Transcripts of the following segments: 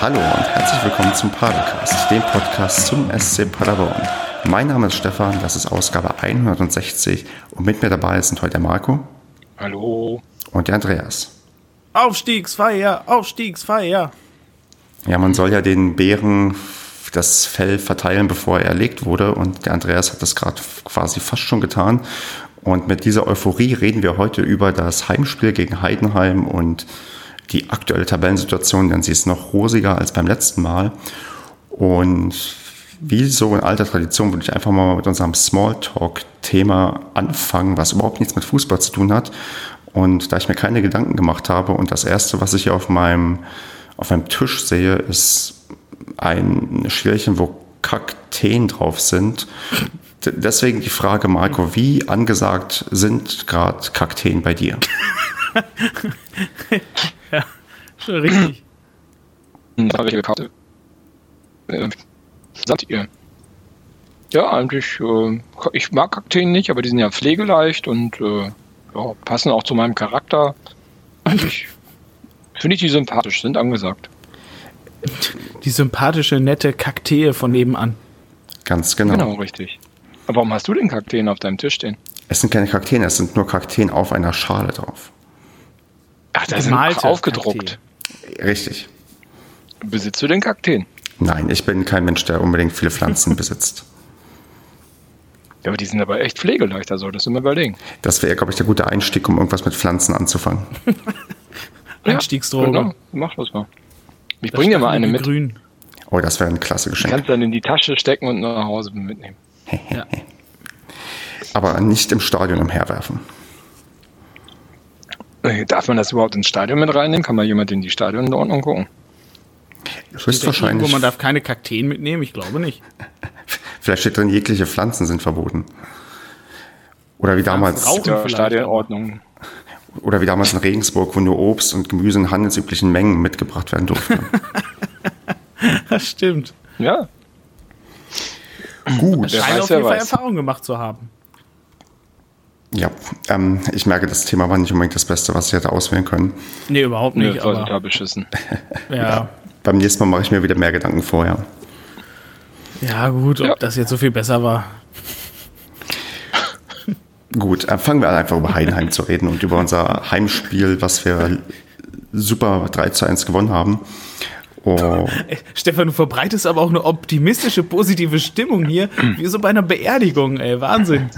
Hallo und herzlich willkommen zum Padercast, dem Podcast zum SC Paderborn. Mein Name ist Stefan, das ist Ausgabe 160 und mit mir dabei sind heute der Marco. Hallo. Und der Andreas. Aufstiegsfeier, Aufstiegsfeier. Ja, man soll ja den Bären das Fell verteilen, bevor er erlegt wurde und der Andreas hat das gerade quasi fast schon getan. Und mit dieser Euphorie reden wir heute über das Heimspiel gegen Heidenheim und die aktuelle Tabellensituation, denn sie ist noch rosiger als beim letzten Mal. Und wie so in alter Tradition würde ich einfach mal mit unserem Smalltalk-Thema anfangen, was überhaupt nichts mit Fußball zu tun hat. Und da ich mir keine Gedanken gemacht habe und das erste, was ich hier auf meinem, auf meinem Tisch sehe, ist ein Schälchen, wo Kakteen drauf sind. Deswegen die Frage, Marco, wie angesagt sind gerade Kakteen bei dir? schon richtig. Hm, habe ich gekauft. Äh, sagt ihr? Ja, eigentlich, äh, ich mag Kakteen nicht, aber die sind ja pflegeleicht und äh, ja, passen auch zu meinem Charakter. Ich finde ich die sympathisch, sind angesagt. Die sympathische, nette Kaktee von nebenan. Ganz genau. Genau, richtig. Aber warum hast du den Kakteen auf deinem Tisch stehen? Es sind keine Kakteen, es sind nur Kakteen auf einer Schale drauf. Ach, da sind aufgedruckt. Kakteen. Richtig. Besitzt du den Kakteen? Nein, ich bin kein Mensch, der unbedingt viele Pflanzen besitzt. Ja, aber die sind aber echt pflegeleicht, da solltest du mal überlegen. Das wäre, glaube ich, der gute Einstieg, um irgendwas mit Pflanzen anzufangen. Einstiegsdroge. Genau, mach das mal. Ich bringe dir mal eine mit. Grün. Oh, das wäre ein klasse Geschenk. Du kannst dann in die Tasche stecken und nach Hause mitnehmen. ja. Aber nicht im Stadion umherwerfen. Äh, darf man das überhaupt ins Stadion mit reinnehmen? Kann mal jemand in die Stadion in Ordnung gucken? Höchstwahrscheinlich. Irgendwo, man darf keine Kakteen mitnehmen? Ich glaube nicht. Vielleicht steht drin, jegliche Pflanzen sind verboten. Oder wie damals. Stadionordnung. Oder wie damals in Regensburg, wo nur Obst und Gemüse in handelsüblichen Mengen mitgebracht werden durfte. das stimmt. Ja. Gut. Scheint auf jeden Fall Erfahrung gemacht zu haben. Ja, ähm, ich merke, das Thema war nicht unbedingt das Beste, was ich hätte auswählen können. Nee, überhaupt nicht. Nee, aber total beschissen. ja. ja. Beim nächsten Mal mache ich mir wieder mehr Gedanken vorher. Ja, gut, ob ja. das jetzt so viel besser war. Gut, äh, fangen wir an, einfach über Heidenheim zu reden und über unser Heimspiel, was wir super 3 zu 1 gewonnen haben. Oh. Stefan, du verbreitest aber auch eine optimistische, positive Stimmung hier, wie so bei einer Beerdigung, ey, Wahnsinn.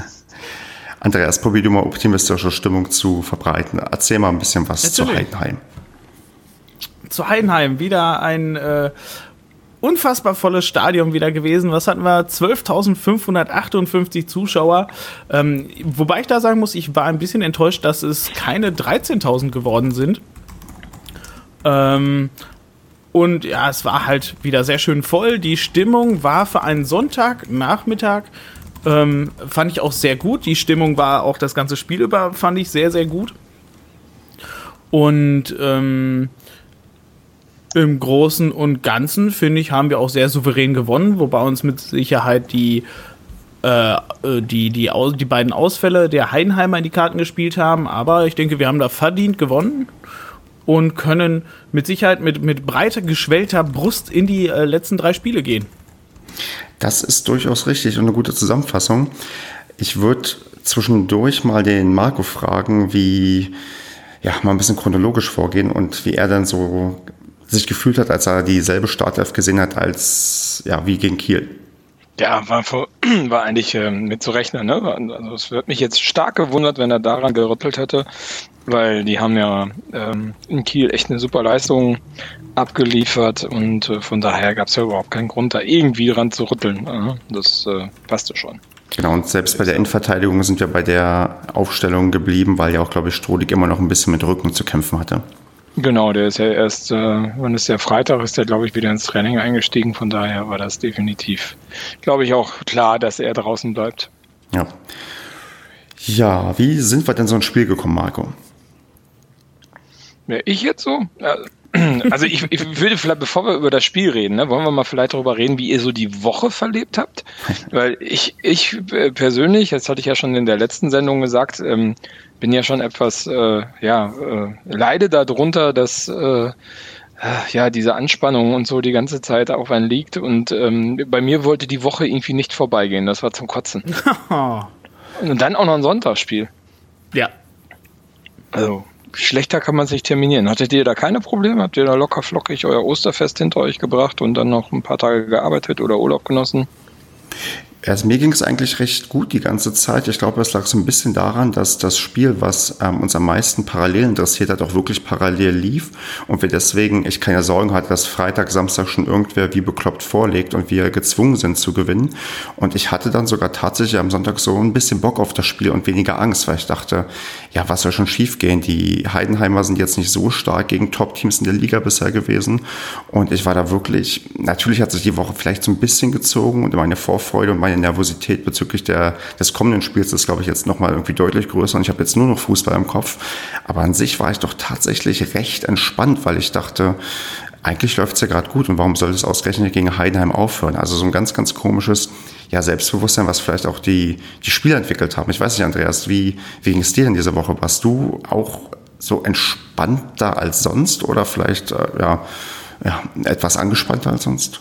Andreas, probier du mal optimistische Stimmung zu verbreiten. Erzähl mal ein bisschen was Natürlich. zu Heidenheim. Zu Heidenheim, wieder ein äh, unfassbar volles Stadion wieder gewesen. Was hatten wir? 12.558 Zuschauer. Ähm, wobei ich da sagen muss, ich war ein bisschen enttäuscht, dass es keine 13.000 geworden sind. Ähm, und ja, es war halt wieder sehr schön voll. Die Stimmung war für einen Sonntagnachmittag, ähm, fand ich auch sehr gut. Die Stimmung war auch das ganze Spiel über, fand ich sehr, sehr gut. Und ähm, im Großen und Ganzen, finde ich, haben wir auch sehr souverän gewonnen, wobei uns mit Sicherheit die, äh, äh, die, die, Aus die beiden Ausfälle der Heidenheimer in die Karten gespielt haben. Aber ich denke, wir haben da verdient gewonnen und können mit Sicherheit mit, mit breiter, geschwellter Brust in die äh, letzten drei Spiele gehen. Das ist durchaus richtig und eine gute Zusammenfassung. Ich würde zwischendurch mal den Marco fragen, wie, ja, mal ein bisschen chronologisch vorgehen und wie er dann so sich gefühlt hat, als er dieselbe Startelf gesehen hat, als ja, wie gegen Kiel. Ja, war, vor, war eigentlich äh, mit zu rechnen. Ne? Also es wird mich jetzt stark gewundert, wenn er daran gerüttelt hätte, weil die haben ja ähm, in Kiel echt eine super Leistung abgeliefert und äh, von daher gab es ja überhaupt keinen Grund, da irgendwie dran zu rütteln. Das äh, passte schon. Genau, und selbst bei der Endverteidigung sind wir bei der Aufstellung geblieben, weil ja auch, glaube ich, Strodig immer noch ein bisschen mit Rücken zu kämpfen hatte. Genau, der ist ja erst, äh, wann ist der Freitag, ist der, glaube ich, wieder ins Training eingestiegen. Von daher war das definitiv, glaube ich, auch klar, dass er draußen bleibt. Ja. Ja, wie sind wir denn so ins Spiel gekommen, Marco? Ja, ich jetzt so? Also ich, ich würde vielleicht, bevor wir über das Spiel reden, ne, wollen wir mal vielleicht darüber reden, wie ihr so die Woche verlebt habt? Weil ich, ich äh, persönlich, das hatte ich ja schon in der letzten Sendung gesagt, ähm, bin ja schon etwas, äh, ja, äh, leide darunter, dass äh, ja, diese Anspannung und so die ganze Zeit auf einen liegt. Und ähm, bei mir wollte die Woche irgendwie nicht vorbeigehen. Das war zum Kotzen. und dann auch noch ein Sonntagsspiel. Ja. Also, schlechter kann man sich terminieren. Hattet ihr da keine Probleme? Habt ihr da locker flockig euer Osterfest hinter euch gebracht und dann noch ein paar Tage gearbeitet oder Urlaub genossen? Also mir ging es eigentlich recht gut die ganze Zeit. Ich glaube, es lag so ein bisschen daran, dass das Spiel, was ähm, uns am meisten parallel interessiert hat, auch wirklich parallel lief. Und wir deswegen, ich keine Sorgen hatte, dass Freitag, Samstag schon irgendwer wie bekloppt vorlegt und wir gezwungen sind zu gewinnen. Und ich hatte dann sogar tatsächlich am Sonntag so ein bisschen Bock auf das Spiel und weniger Angst, weil ich dachte, ja, was soll schon schiefgehen? Die Heidenheimer sind jetzt nicht so stark gegen Top-Teams in der Liga bisher gewesen. Und ich war da wirklich, natürlich hat sich die Woche vielleicht so ein bisschen gezogen und meine Vorfreude und meine meine Nervosität bezüglich der, des kommenden Spiels ist, glaube ich, jetzt nochmal irgendwie deutlich größer und ich habe jetzt nur noch Fußball im Kopf. Aber an sich war ich doch tatsächlich recht entspannt, weil ich dachte, eigentlich läuft es ja gerade gut und warum soll es ausgerechnet gegen Heidenheim aufhören? Also so ein ganz, ganz komisches ja, Selbstbewusstsein, was vielleicht auch die, die Spieler entwickelt haben. Ich weiß nicht, Andreas, wie, wie ging es dir denn diese Woche? Warst du auch so entspannter als sonst oder vielleicht äh, ja, ja, etwas angespannter als sonst?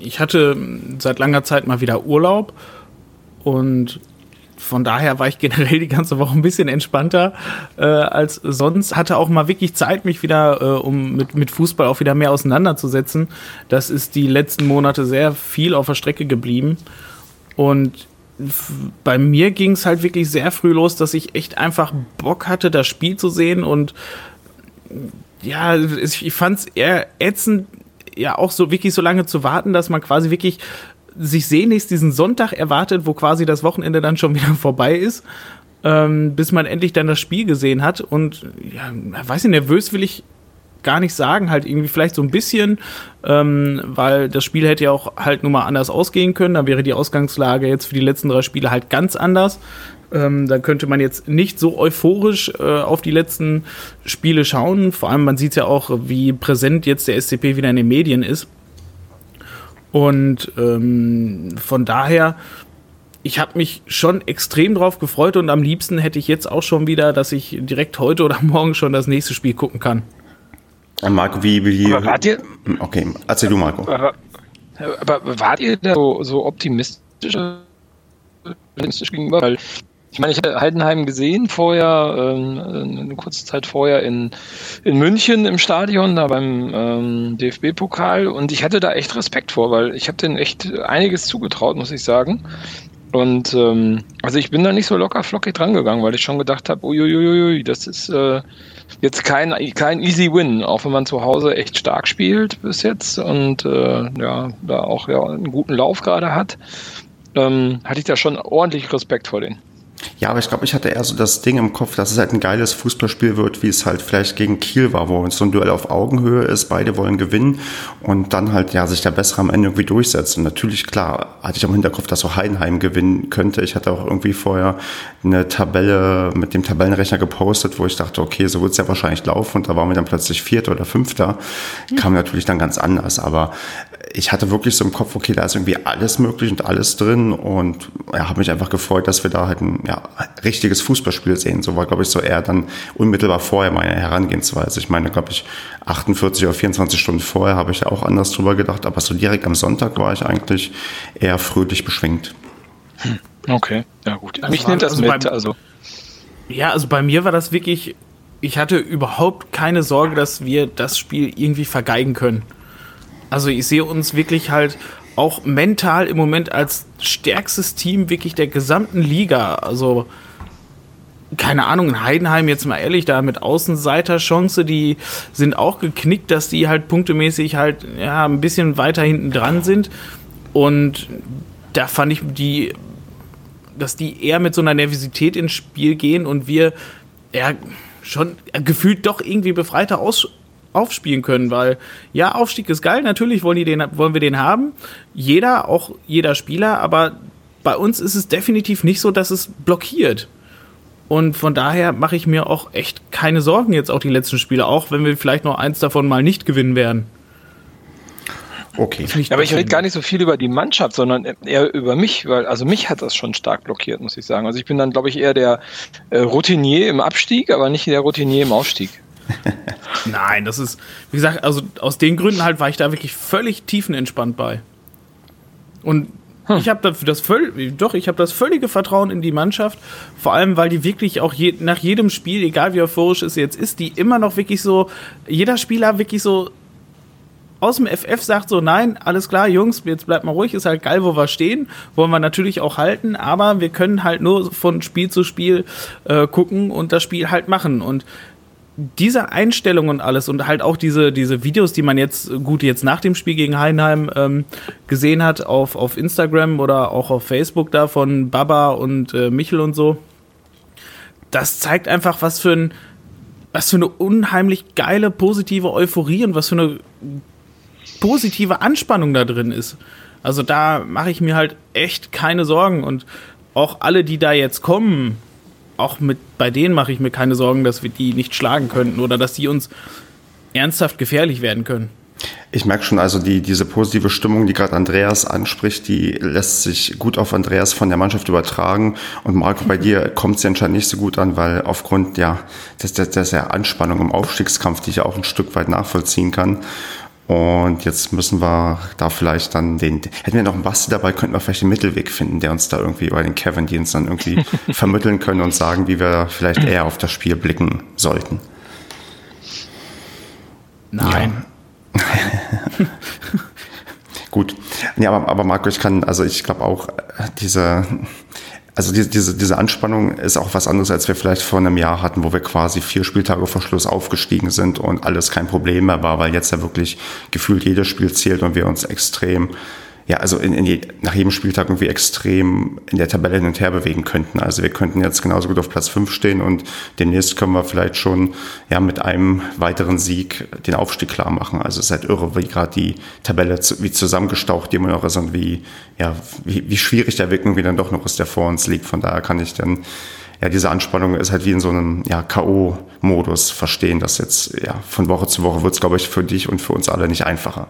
Ich hatte seit langer Zeit mal wieder Urlaub und von daher war ich generell die ganze Woche ein bisschen entspannter äh, als sonst. Hatte auch mal wirklich Zeit, mich wieder, äh, um mit, mit Fußball auch wieder mehr auseinanderzusetzen. Das ist die letzten Monate sehr viel auf der Strecke geblieben. Und bei mir ging es halt wirklich sehr früh los, dass ich echt einfach Bock hatte, das Spiel zu sehen. Und ja, ich fand es eher ätzend, ja auch so wirklich so lange zu warten, dass man quasi wirklich sich sehnlichst diesen Sonntag erwartet, wo quasi das Wochenende dann schon wieder vorbei ist, ähm, bis man endlich dann das Spiel gesehen hat. Und ja, weiß nicht, nervös will ich gar nicht sagen, halt irgendwie vielleicht so ein bisschen, ähm, weil das Spiel hätte ja auch halt nun mal anders ausgehen können. Da wäre die Ausgangslage jetzt für die letzten drei Spiele halt ganz anders. Ähm, da könnte man jetzt nicht so euphorisch äh, auf die letzten Spiele schauen. Vor allem, man sieht ja auch, wie präsent jetzt der SCP wieder in den Medien ist. Und ähm, von daher, ich habe mich schon extrem drauf gefreut und am liebsten hätte ich jetzt auch schon wieder, dass ich direkt heute oder morgen schon das nächste Spiel gucken kann. Marco, wie, wie. Aber wart ihr. Okay, erzähl du, Marco. Aber, aber wart ihr da so, so optimistisch, optimistisch gegenüber? Weil ich meine, ich hatte Heidenheim gesehen vorher, ähm, eine kurze Zeit vorher in, in München im Stadion, da beim ähm, DFB-Pokal und ich hatte da echt Respekt vor, weil ich habe denen echt einiges zugetraut, muss ich sagen. Und ähm, also ich bin da nicht so locker flockig drangegangen, weil ich schon gedacht habe, uiuiui, das ist äh, jetzt kein, kein easy Win, auch wenn man zu Hause echt stark spielt bis jetzt und äh, ja, da auch ja, einen guten Lauf gerade hat, ähm, hatte ich da schon ordentlich Respekt vor denen. Ja, aber ich glaube, ich hatte eher so das Ding im Kopf, dass es halt ein geiles Fußballspiel wird, wie es halt vielleicht gegen Kiel war, wo es so ein Duell auf Augenhöhe ist, beide wollen gewinnen und dann halt ja sich der Bessere am Ende irgendwie durchsetzt. Und natürlich, klar, hatte ich am Hinterkopf, dass so Heidenheim gewinnen könnte. Ich hatte auch irgendwie vorher eine Tabelle mit dem Tabellenrechner gepostet, wo ich dachte, okay, so wird es ja wahrscheinlich laufen und da waren wir dann plötzlich Vierter oder Fünfter. Kam natürlich dann ganz anders, aber ich hatte wirklich so im Kopf, okay, da ist irgendwie alles möglich und alles drin und ja, habe mich einfach gefreut, dass wir da halt ein ja, richtiges Fußballspiel sehen. So war, glaube ich, so eher dann unmittelbar vorher meine Herangehensweise. Ich meine, glaube ich, 48 oder 24 Stunden vorher habe ich auch anders drüber gedacht, aber so direkt am Sonntag war ich eigentlich eher fröhlich beschwingt. Hm, okay, ja gut. Also Mich nimmt das also mit, beim, also. Ja, also bei mir war das wirklich, ich hatte überhaupt keine Sorge, dass wir das Spiel irgendwie vergeigen können. Also ich sehe uns wirklich halt auch mental im Moment als stärkstes Team wirklich der gesamten Liga. Also keine Ahnung, in Heidenheim jetzt mal ehrlich, da mit Außenseiterchance, die sind auch geknickt, dass die halt punktemäßig halt ja ein bisschen weiter hinten dran sind. Und da fand ich die, dass die eher mit so einer Nervosität ins Spiel gehen und wir ja schon gefühlt doch irgendwie befreiter aus, aufspielen können, weil ja, Aufstieg ist geil, natürlich wollen, die den, wollen wir den haben. Jeder, auch jeder Spieler, aber bei uns ist es definitiv nicht so, dass es blockiert. Und von daher mache ich mir auch echt keine Sorgen jetzt auch die letzten Spiele, auch wenn wir vielleicht noch eins davon mal nicht gewinnen werden. Okay. Aber ich rede gar nicht so viel über die Mannschaft, sondern eher über mich, weil also mich hat das schon stark blockiert, muss ich sagen. Also ich bin dann, glaube ich, eher der äh, Routinier im Abstieg, aber nicht der Routinier im Aufstieg. Nein, das ist, wie gesagt, also aus den Gründen halt war ich da wirklich völlig tiefenentspannt bei. Und hm. ich habe das, das völlig, doch, ich habe das völlige Vertrauen in die Mannschaft, vor allem weil die wirklich auch je, nach jedem Spiel, egal wie euphorisch es jetzt ist, die immer noch wirklich so, jeder Spieler wirklich so aus dem FF sagt so, nein, alles klar, Jungs, jetzt bleibt mal ruhig, ist halt geil, wo wir stehen, wollen wir natürlich auch halten, aber wir können halt nur von Spiel zu Spiel äh, gucken und das Spiel halt machen. Und diese Einstellung und alles und halt auch diese, diese Videos, die man jetzt gut jetzt nach dem Spiel gegen Heidenheim ähm, gesehen hat auf, auf Instagram oder auch auf Facebook da von Baba und äh, Michel und so, das zeigt einfach, was für ein was für eine unheimlich geile, positive Euphorie und was für eine positive Anspannung da drin ist. Also da mache ich mir halt echt keine Sorgen und auch alle, die da jetzt kommen, auch mit bei denen mache ich mir keine Sorgen, dass wir die nicht schlagen könnten oder dass die uns ernsthaft gefährlich werden können. Ich merke schon, also die, diese positive Stimmung, die gerade Andreas anspricht, die lässt sich gut auf Andreas von der Mannschaft übertragen. Und Marco, bei dir kommt es ja anscheinend nicht so gut an, weil aufgrund ja, des, des, der Anspannung im Aufstiegskampf, die ich auch ein Stück weit nachvollziehen kann. Und jetzt müssen wir da vielleicht dann den, hätten wir noch einen Basti dabei, könnten wir vielleicht den Mittelweg finden, der uns da irgendwie, oder den Kevin, die uns dann irgendwie vermitteln können und sagen, wie wir vielleicht eher auf das Spiel blicken sollten. Nein. Ja. Gut. Ja, aber, aber Marco, ich kann, also ich glaube auch, äh, diese, also diese, diese, diese Anspannung ist auch was anderes, als wir vielleicht vor einem Jahr hatten, wo wir quasi vier Spieltage vor Schluss aufgestiegen sind und alles kein Problem mehr war, weil jetzt ja wirklich gefühlt jedes Spiel zählt und wir uns extrem ja, also in, in je, nach jedem Spieltag irgendwie extrem in der Tabelle hin und her bewegen könnten. Also wir könnten jetzt genauso gut auf Platz 5 stehen und demnächst können wir vielleicht schon ja mit einem weiteren Sieg den Aufstieg klar machen. Also es ist halt irre, wie gerade die Tabelle zu, wie zusammengestaucht die immer noch ist und wie, ja, wie, wie schwierig der Weg irgendwie dann doch noch ist, der vor uns liegt. Von daher kann ich dann ja, diese Anspannung ist halt wie in so einem ja, K.O.-Modus verstehen, dass jetzt ja von Woche zu Woche wird es, glaube ich, für dich und für uns alle nicht einfacher.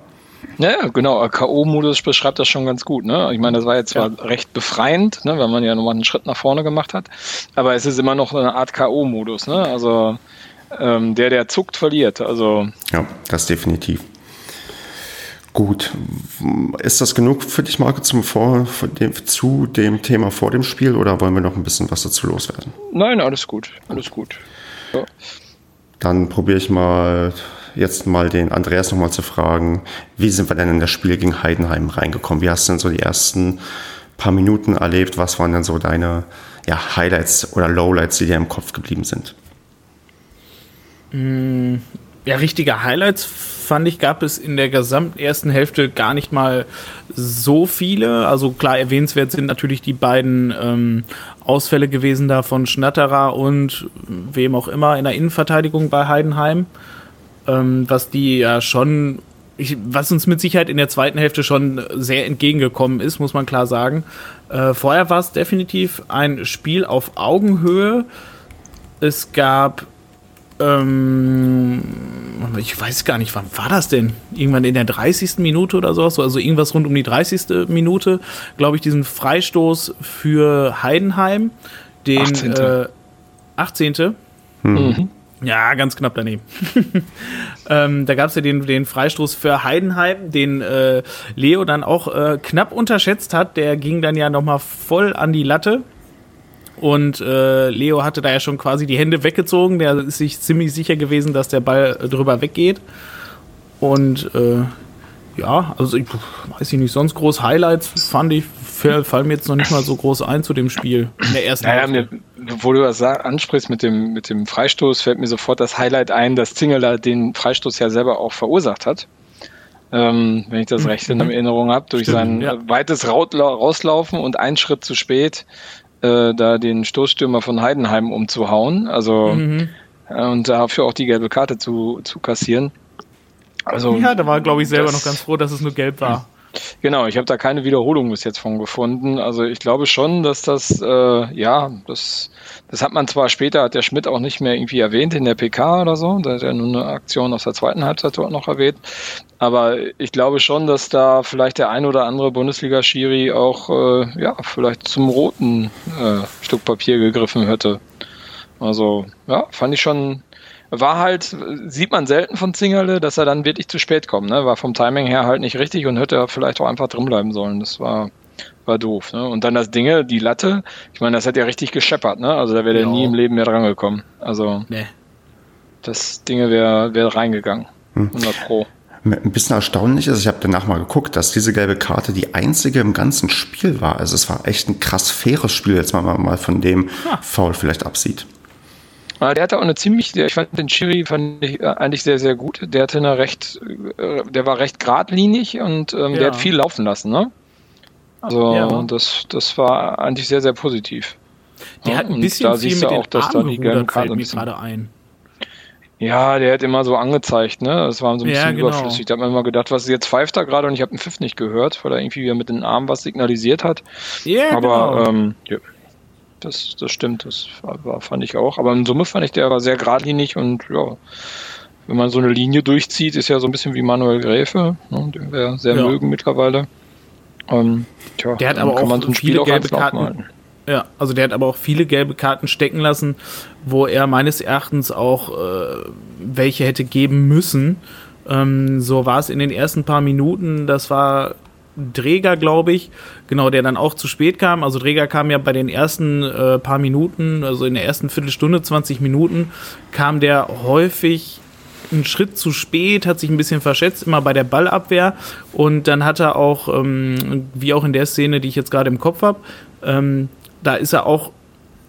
Ja, genau. K.O.-Modus beschreibt das schon ganz gut. Ne? Ich meine, das war jetzt zwar ja. recht befreiend, ne, weil man ja nochmal einen Schritt nach vorne gemacht hat, aber es ist immer noch eine Art K.O.-Modus. Ne? Also ähm, der, der zuckt, verliert. Also ja, das definitiv. Gut. Ist das genug für dich, Marco, zum vor, dem, zu dem Thema vor dem Spiel oder wollen wir noch ein bisschen was dazu loswerden? Nein, alles gut. Alles gut. Ja. Dann probiere ich mal jetzt mal den Andreas nochmal zu fragen, wie sind wir denn in das Spiel gegen Heidenheim reingekommen? Wie hast du denn so die ersten paar Minuten erlebt? Was waren denn so deine ja, Highlights oder Lowlights, die dir im Kopf geblieben sind? Mm, ja, richtige Highlights fand ich, gab es in der gesamten ersten Hälfte gar nicht mal so viele. Also klar erwähnenswert sind natürlich die beiden ähm, Ausfälle gewesen da von Schnatterer und wem auch immer in der Innenverteidigung bei Heidenheim ähm, was die ja schon, ich, was uns mit Sicherheit in der zweiten Hälfte schon sehr entgegengekommen ist, muss man klar sagen. Äh, vorher war es definitiv ein Spiel auf Augenhöhe. Es gab ähm, ich weiß gar nicht, wann war das denn? Irgendwann in der 30. Minute oder so, also irgendwas rund um die 30. Minute, glaube ich, diesen Freistoß für Heidenheim, den 18. Äh, 18. Mhm. Ja, ganz knapp daneben. ähm, da gab es ja den, den Freistoß für Heidenheim, den äh, Leo dann auch äh, knapp unterschätzt hat. Der ging dann ja nochmal voll an die Latte. Und äh, Leo hatte da ja schon quasi die Hände weggezogen. Der ist sich ziemlich sicher gewesen, dass der Ball drüber weggeht. Und äh, ja, also ich weiß ich nicht, sonst groß Highlights fand ich, fallen mir jetzt noch nicht mal so groß ein zu dem Spiel. In der ersten naja, mir, wo du das ansprichst mit dem, mit dem Freistoß, fällt mir sofort das Highlight ein, dass Zingeler den Freistoß ja selber auch verursacht hat. Ähm, wenn ich das recht in mhm. Erinnerung habe, durch Stimmt, sein ja. weites Rauslaufen und einen Schritt zu spät äh, da den Stoßstürmer von Heidenheim umzuhauen. Also mhm. äh, und dafür auch die gelbe Karte zu, zu kassieren. Also, ja, da war, glaube ich, selber noch ganz froh, dass es nur gelb war. Genau, ich habe da keine Wiederholung bis jetzt von gefunden. Also ich glaube schon, dass das, äh, ja, das, das hat man zwar später, hat der Schmidt auch nicht mehr irgendwie erwähnt in der PK oder so, da hat er nur eine Aktion aus der zweiten Halbzeit dort noch erwähnt. Aber ich glaube schon, dass da vielleicht der ein oder andere Bundesliga-Schiri auch, äh, ja, vielleicht zum roten äh, Stück Papier gegriffen hätte. Also, ja, fand ich schon war halt, sieht man selten von Zingerle, dass er dann wirklich zu spät kommt. Ne? War vom Timing her halt nicht richtig und hätte vielleicht auch einfach drin bleiben sollen. Das war, war doof. Ne? Und dann das Dinge, die Latte, ich meine, das hat ja richtig gescheppert. Ne? Also da wäre der nie im Leben mehr drangekommen. Also nee. das Dinge wäre wär reingegangen. 100 hm. Pro. Ein bisschen erstaunlich ist, ich habe danach mal geguckt, dass diese gelbe Karte die einzige im ganzen Spiel war. Also es war echt ein krass faires Spiel, jetzt mal, mal von dem ja. Foul vielleicht absieht. Der hatte auch eine ziemlich, ich fand den Chiri fand ich äh, eigentlich sehr, sehr gut. Der hatte eine recht, äh, der war recht geradlinig und ähm, ja. der hat viel laufen lassen, ne? Also ja. das, das war eigentlich sehr, sehr positiv. Der ja, hat ein bisschen da viel siehst mit du auch, dass da die gelben Karten mir gerade ein. Ja, der hat immer so angezeigt, ne? Das war so ein bisschen ja, genau. überflüssig. Da hat man immer gedacht, was ist jetzt pfeift da gerade und ich habe den Pfiff nicht gehört, weil er irgendwie wieder mit den Armen was signalisiert hat. Ja, Aber genau. ähm, ja, das, das stimmt, das war, fand ich auch. Aber in Summe fand ich, der war sehr geradlinig und ja, wenn man so eine Linie durchzieht, ist ja so ein bisschen wie Manuel Gräfe, ne, den wir sehr ja. mögen mittlerweile. Ähm, tja, der hat aber auch so viele gelbe Karten. Ja, also der hat aber auch viele gelbe Karten stecken lassen, wo er meines Erachtens auch äh, welche hätte geben müssen. Ähm, so war es in den ersten paar Minuten. Das war Dräger, glaube ich, genau, der dann auch zu spät kam. Also Dräger kam ja bei den ersten äh, paar Minuten, also in der ersten Viertelstunde, 20 Minuten, kam der häufig einen Schritt zu spät, hat sich ein bisschen verschätzt, immer bei der Ballabwehr. Und dann hat er auch, ähm, wie auch in der Szene, die ich jetzt gerade im Kopf habe, ähm, da ist er auch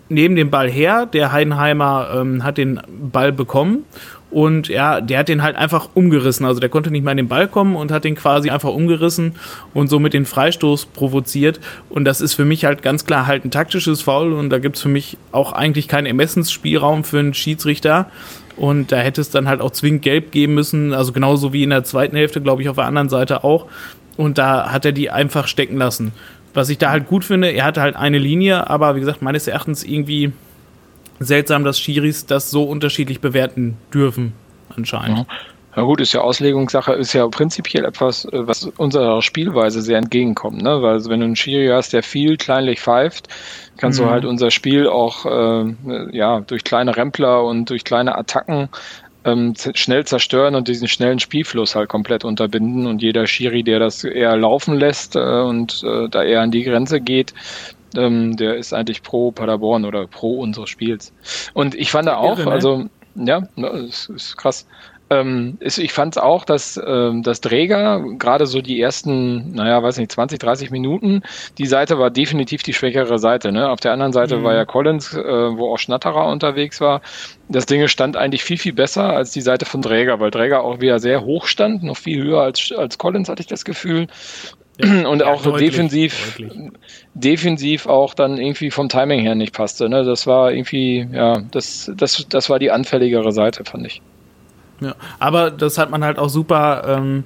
neben dem Ball her. Der Heidenheimer ähm, hat den Ball bekommen und ja, der hat den halt einfach umgerissen. Also der konnte nicht mehr an den Ball kommen und hat den quasi einfach umgerissen und somit den Freistoß provoziert. Und das ist für mich halt ganz klar halt ein taktisches Foul und da gibt es für mich auch eigentlich keinen Ermessensspielraum für einen Schiedsrichter. Und da hätte es dann halt auch zwingend gelb geben müssen, also genauso wie in der zweiten Hälfte, glaube ich, auf der anderen Seite auch. Und da hat er die einfach stecken lassen. Was ich da halt gut finde, er hatte halt eine Linie, aber wie gesagt, meines Erachtens irgendwie seltsam, dass Schiris das so unterschiedlich bewerten dürfen, anscheinend. Ja. Ja gut, ist ja Auslegungssache, ist ja prinzipiell etwas, äh, was unserer Spielweise sehr entgegenkommt, ne? Weil wenn du einen Schiri hast, der viel kleinlich pfeift, kannst mhm. du halt unser Spiel auch äh, ja durch kleine Rempler und durch kleine Attacken ähm, schnell zerstören und diesen schnellen Spielfluss halt komplett unterbinden. Und jeder Schiri, der das eher laufen lässt äh, und äh, da eher an die Grenze geht, ähm, der ist eigentlich pro Paderborn oder pro unseres Spiels. Und ich fand da auch, Irre, ne? also ja, das ist krass. Ähm, ist, ich fand es auch, dass ähm, das Träger gerade so die ersten, naja, weiß nicht, 20, 30 Minuten, die Seite war definitiv die schwächere Seite. Ne? Auf der anderen Seite mhm. war ja Collins, äh, wo auch Schnatterer unterwegs war. Das Ding stand eigentlich viel, viel besser als die Seite von Träger, weil Träger auch wieder sehr hoch stand, noch viel höher als, als Collins, hatte ich das Gefühl. und ja, auch deutlich, defensiv, deutlich. defensiv auch dann irgendwie vom Timing her nicht passte. Ne? Das war irgendwie, ja, das, das, das war die anfälligere Seite, fand ich. Ja, aber das hat man halt auch super, ähm,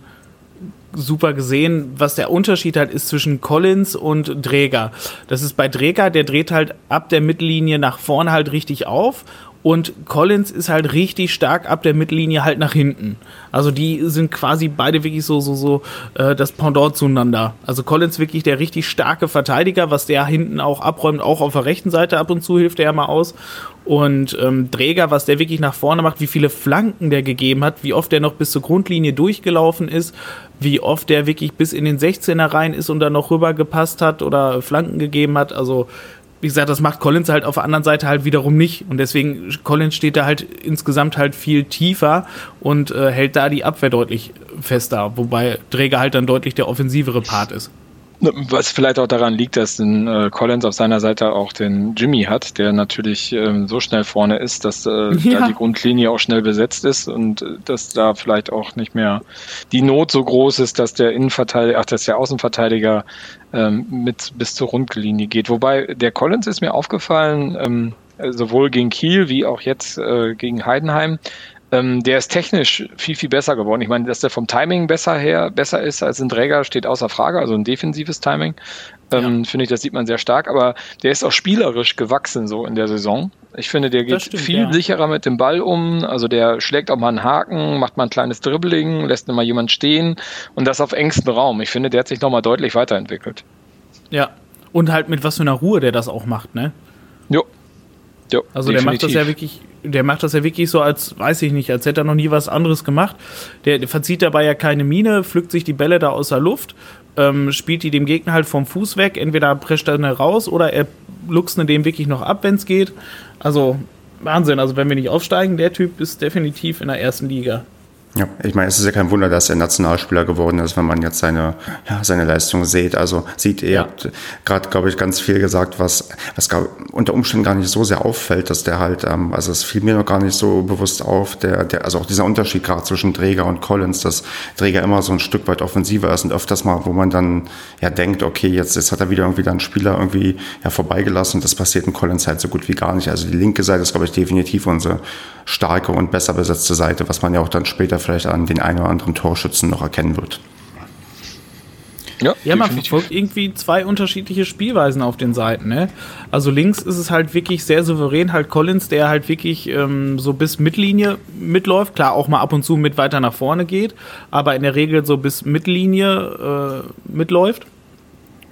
super gesehen, was der Unterschied halt ist zwischen Collins und Dräger. Das ist bei Dräger, der dreht halt ab der Mittellinie nach vorne halt richtig auf und Collins ist halt richtig stark ab der Mittellinie halt nach hinten. Also die sind quasi beide wirklich so, so, so äh, das Pendant zueinander. Also Collins wirklich der richtig starke Verteidiger, was der hinten auch abräumt, auch auf der rechten Seite ab und zu hilft er ja mal aus. Und ähm, Dräger, was der wirklich nach vorne macht, wie viele Flanken der gegeben hat, wie oft der noch bis zur Grundlinie durchgelaufen ist, wie oft der wirklich bis in den 16er rein ist und dann noch rübergepasst hat oder Flanken gegeben hat. Also wie gesagt, das macht Collins halt auf der anderen Seite halt wiederum nicht. Und deswegen, Collins steht da halt insgesamt halt viel tiefer und äh, hält da die Abwehr deutlich fester, wobei Träger halt dann deutlich der offensivere Part ist. Was vielleicht auch daran liegt, dass den, äh, Collins auf seiner Seite auch den Jimmy hat, der natürlich ähm, so schnell vorne ist, dass äh, ja. da die Grundlinie auch schnell besetzt ist und äh, dass da vielleicht auch nicht mehr die Not so groß ist, dass der Innenverteidiger, ach, dass der Außenverteidiger ähm, mit bis zur Rundlinie geht. Wobei der Collins ist mir aufgefallen, ähm, sowohl gegen Kiel wie auch jetzt äh, gegen Heidenheim, ähm, der ist technisch viel, viel besser geworden. Ich meine, dass der vom Timing besser her, besser ist als ein Träger, steht außer Frage, also ein defensives Timing. Ähm, ja. Finde ich, das sieht man sehr stark, aber der ist auch spielerisch gewachsen so in der Saison. Ich finde, der geht stimmt, viel ja. sicherer mit dem Ball um. Also der schlägt auch mal einen Haken, macht mal ein kleines Dribbling, lässt mal jemand stehen und das auf engstem Raum. Ich finde, der hat sich nochmal deutlich weiterentwickelt. Ja. Und halt mit was für einer Ruhe der das auch macht, ne? Jo. Jo. Also Definitiv. der macht das ja wirklich, der macht das ja wirklich so, als weiß ich nicht, als hätte er noch nie was anderes gemacht. Der, der verzieht dabei ja keine Miene, pflückt sich die Bälle da aus der Luft, ähm, spielt die dem Gegner halt vom Fuß weg. Entweder prescht er raus oder er luchst dem wirklich noch ab, wenn es geht. Also Wahnsinn. Also wenn wir nicht aufsteigen, der Typ ist definitiv in der ersten Liga. Ja, ich meine, es ist ja kein Wunder, dass er Nationalspieler geworden ist, wenn man jetzt seine, ja, seine Leistung sieht. Also sieht, ihr ja. habt gerade, glaube ich, ganz viel gesagt, was, was glaub, unter Umständen gar nicht so sehr auffällt, dass der halt, ähm, also es fiel mir noch gar nicht so bewusst auf, der, der, also auch dieser Unterschied gerade zwischen Träger und Collins, dass Träger immer so ein Stück weit offensiver ist und öfters mal, wo man dann ja denkt, okay, jetzt, jetzt hat er wieder irgendwie dann Spieler irgendwie ja vorbeigelassen und das passiert in Collins halt so gut wie gar nicht. Also die linke Seite ist, glaube ich, definitiv unsere starke und besser besetzte Seite, was man ja auch dann später vielleicht an den einen oder anderen Torschützen noch erkennen wird. Ja, ja man verfolgt irgendwie zwei unterschiedliche Spielweisen auf den Seiten. Ne? Also links ist es halt wirklich sehr souverän, halt Collins, der halt wirklich ähm, so bis Mittellinie mitläuft. Klar, auch mal ab und zu mit weiter nach vorne geht, aber in der Regel so bis Mittellinie äh, mitläuft.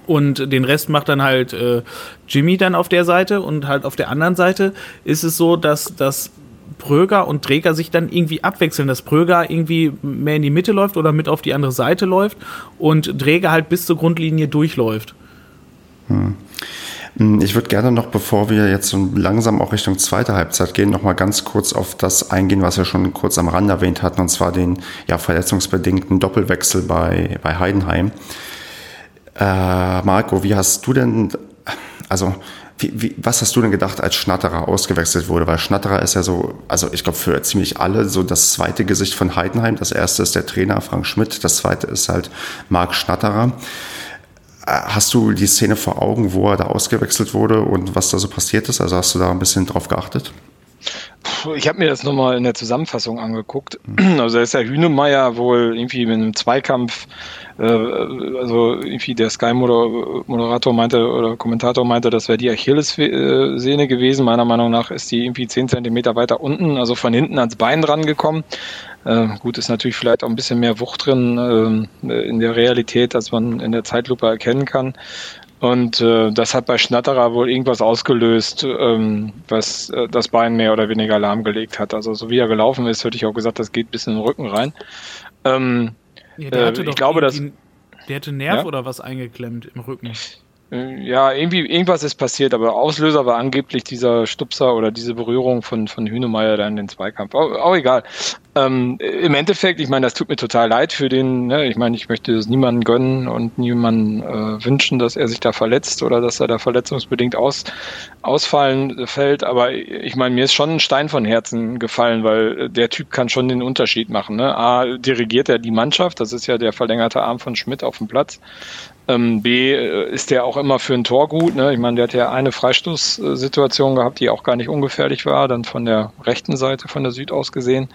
Und den Rest macht dann halt äh, Jimmy dann auf der Seite und halt auf der anderen Seite ist es so, dass, dass Pröger und Träger sich dann irgendwie abwechseln, dass Pröger irgendwie mehr in die Mitte läuft oder mit auf die andere Seite läuft und Träger halt bis zur Grundlinie durchläuft. Hm. Ich würde gerne noch, bevor wir jetzt so langsam auch Richtung zweite Halbzeit gehen, noch mal ganz kurz auf das eingehen, was wir schon kurz am Rand erwähnt hatten, und zwar den ja, verletzungsbedingten Doppelwechsel bei, bei Heidenheim. Äh, Marco, wie hast du denn, also wie, wie, was hast du denn gedacht, als Schnatterer ausgewechselt wurde? Weil Schnatterer ist ja so, also ich glaube für ziemlich alle so das zweite Gesicht von Heidenheim. Das erste ist der Trainer Frank Schmidt, das zweite ist halt Marc Schnatterer. Äh, hast du die Szene vor Augen, wo er da ausgewechselt wurde und was da so passiert ist? Also hast du da ein bisschen drauf geachtet? Ich habe mir das nochmal in der Zusammenfassung angeguckt. Mhm. Also da ist der Hühnemeier wohl irgendwie mit einem Zweikampf äh, also irgendwie der Sky-Moderator meinte oder Kommentator meinte, das wäre die Achillessehne gewesen. Meiner Meinung nach ist die irgendwie zehn Zentimeter weiter unten, also von hinten ans Bein dran gekommen. Äh, gut, ist natürlich vielleicht auch ein bisschen mehr Wucht drin äh, in der Realität, als man in der Zeitlupe erkennen kann. Und äh, das hat bei Schnatterer wohl irgendwas ausgelöst, ähm, was äh, das Bein mehr oder weniger lahmgelegt hat. Also so wie er gelaufen ist, hätte ich auch gesagt, das geht bis in den Rücken rein. Ähm, ja, der hatte äh, ich glaube, dass der hatte Nerv ja? oder was eingeklemmt im Rücken. Äh, ja, irgendwie, irgendwas ist passiert, aber Auslöser war angeblich dieser Stupser oder diese Berührung von, von Hünemeyer dann in den Zweikampf. Auch, auch egal. Ähm, Im Endeffekt, ich meine, das tut mir total leid für den, ne? ich meine, ich möchte es niemandem gönnen und niemandem äh, wünschen, dass er sich da verletzt oder dass er da verletzungsbedingt aus, ausfallen fällt, aber ich meine, mir ist schon ein Stein von Herzen gefallen, weil der Typ kann schon den Unterschied machen. Ne? A, dirigiert er die Mannschaft, das ist ja der verlängerte Arm von Schmidt auf dem Platz. Ähm, B äh, ist der auch immer für ein Tor gut. Ne? Ich meine, der hat ja eine Freistoßsituation gehabt, die auch gar nicht ungefährlich war, dann von der rechten Seite, von der Süd aus gesehen.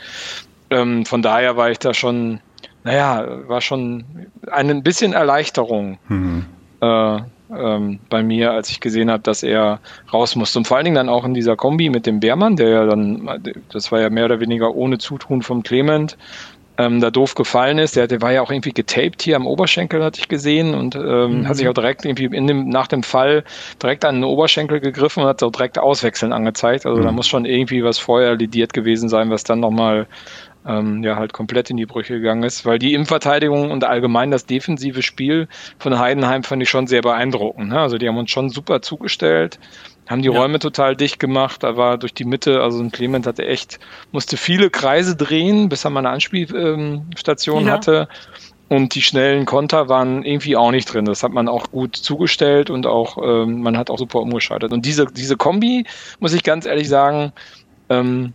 Ähm, von daher war ich da schon, naja, war schon ein bisschen Erleichterung mhm. äh, ähm, bei mir, als ich gesehen habe, dass er raus musste. Und vor allen Dingen dann auch in dieser Kombi mit dem Bärmann, der ja dann, das war ja mehr oder weniger ohne Zutun vom Clement, ähm, da doof gefallen ist. Der, der war ja auch irgendwie getaped hier am Oberschenkel, hatte ich gesehen, und ähm, mhm. hat sich auch direkt irgendwie in dem, nach dem Fall direkt an den Oberschenkel gegriffen und hat so direkt Auswechseln angezeigt. Also mhm. da muss schon irgendwie was vorher lidiert gewesen sein, was dann nochmal ähm, ja halt komplett in die Brüche gegangen ist, weil die Innenverteidigung und allgemein das defensive Spiel von Heidenheim fand ich schon sehr beeindruckend. Ne? Also die haben uns schon super zugestellt, haben die ja. Räume total dicht gemacht, da war durch die Mitte, also ein Clement hatte echt, musste viele Kreise drehen, bis er mal eine Anspielstation ja. hatte. Und die schnellen Konter waren irgendwie auch nicht drin. Das hat man auch gut zugestellt und auch, ähm, man hat auch super umgeschaltet. Und diese, diese Kombi, muss ich ganz ehrlich sagen, ähm,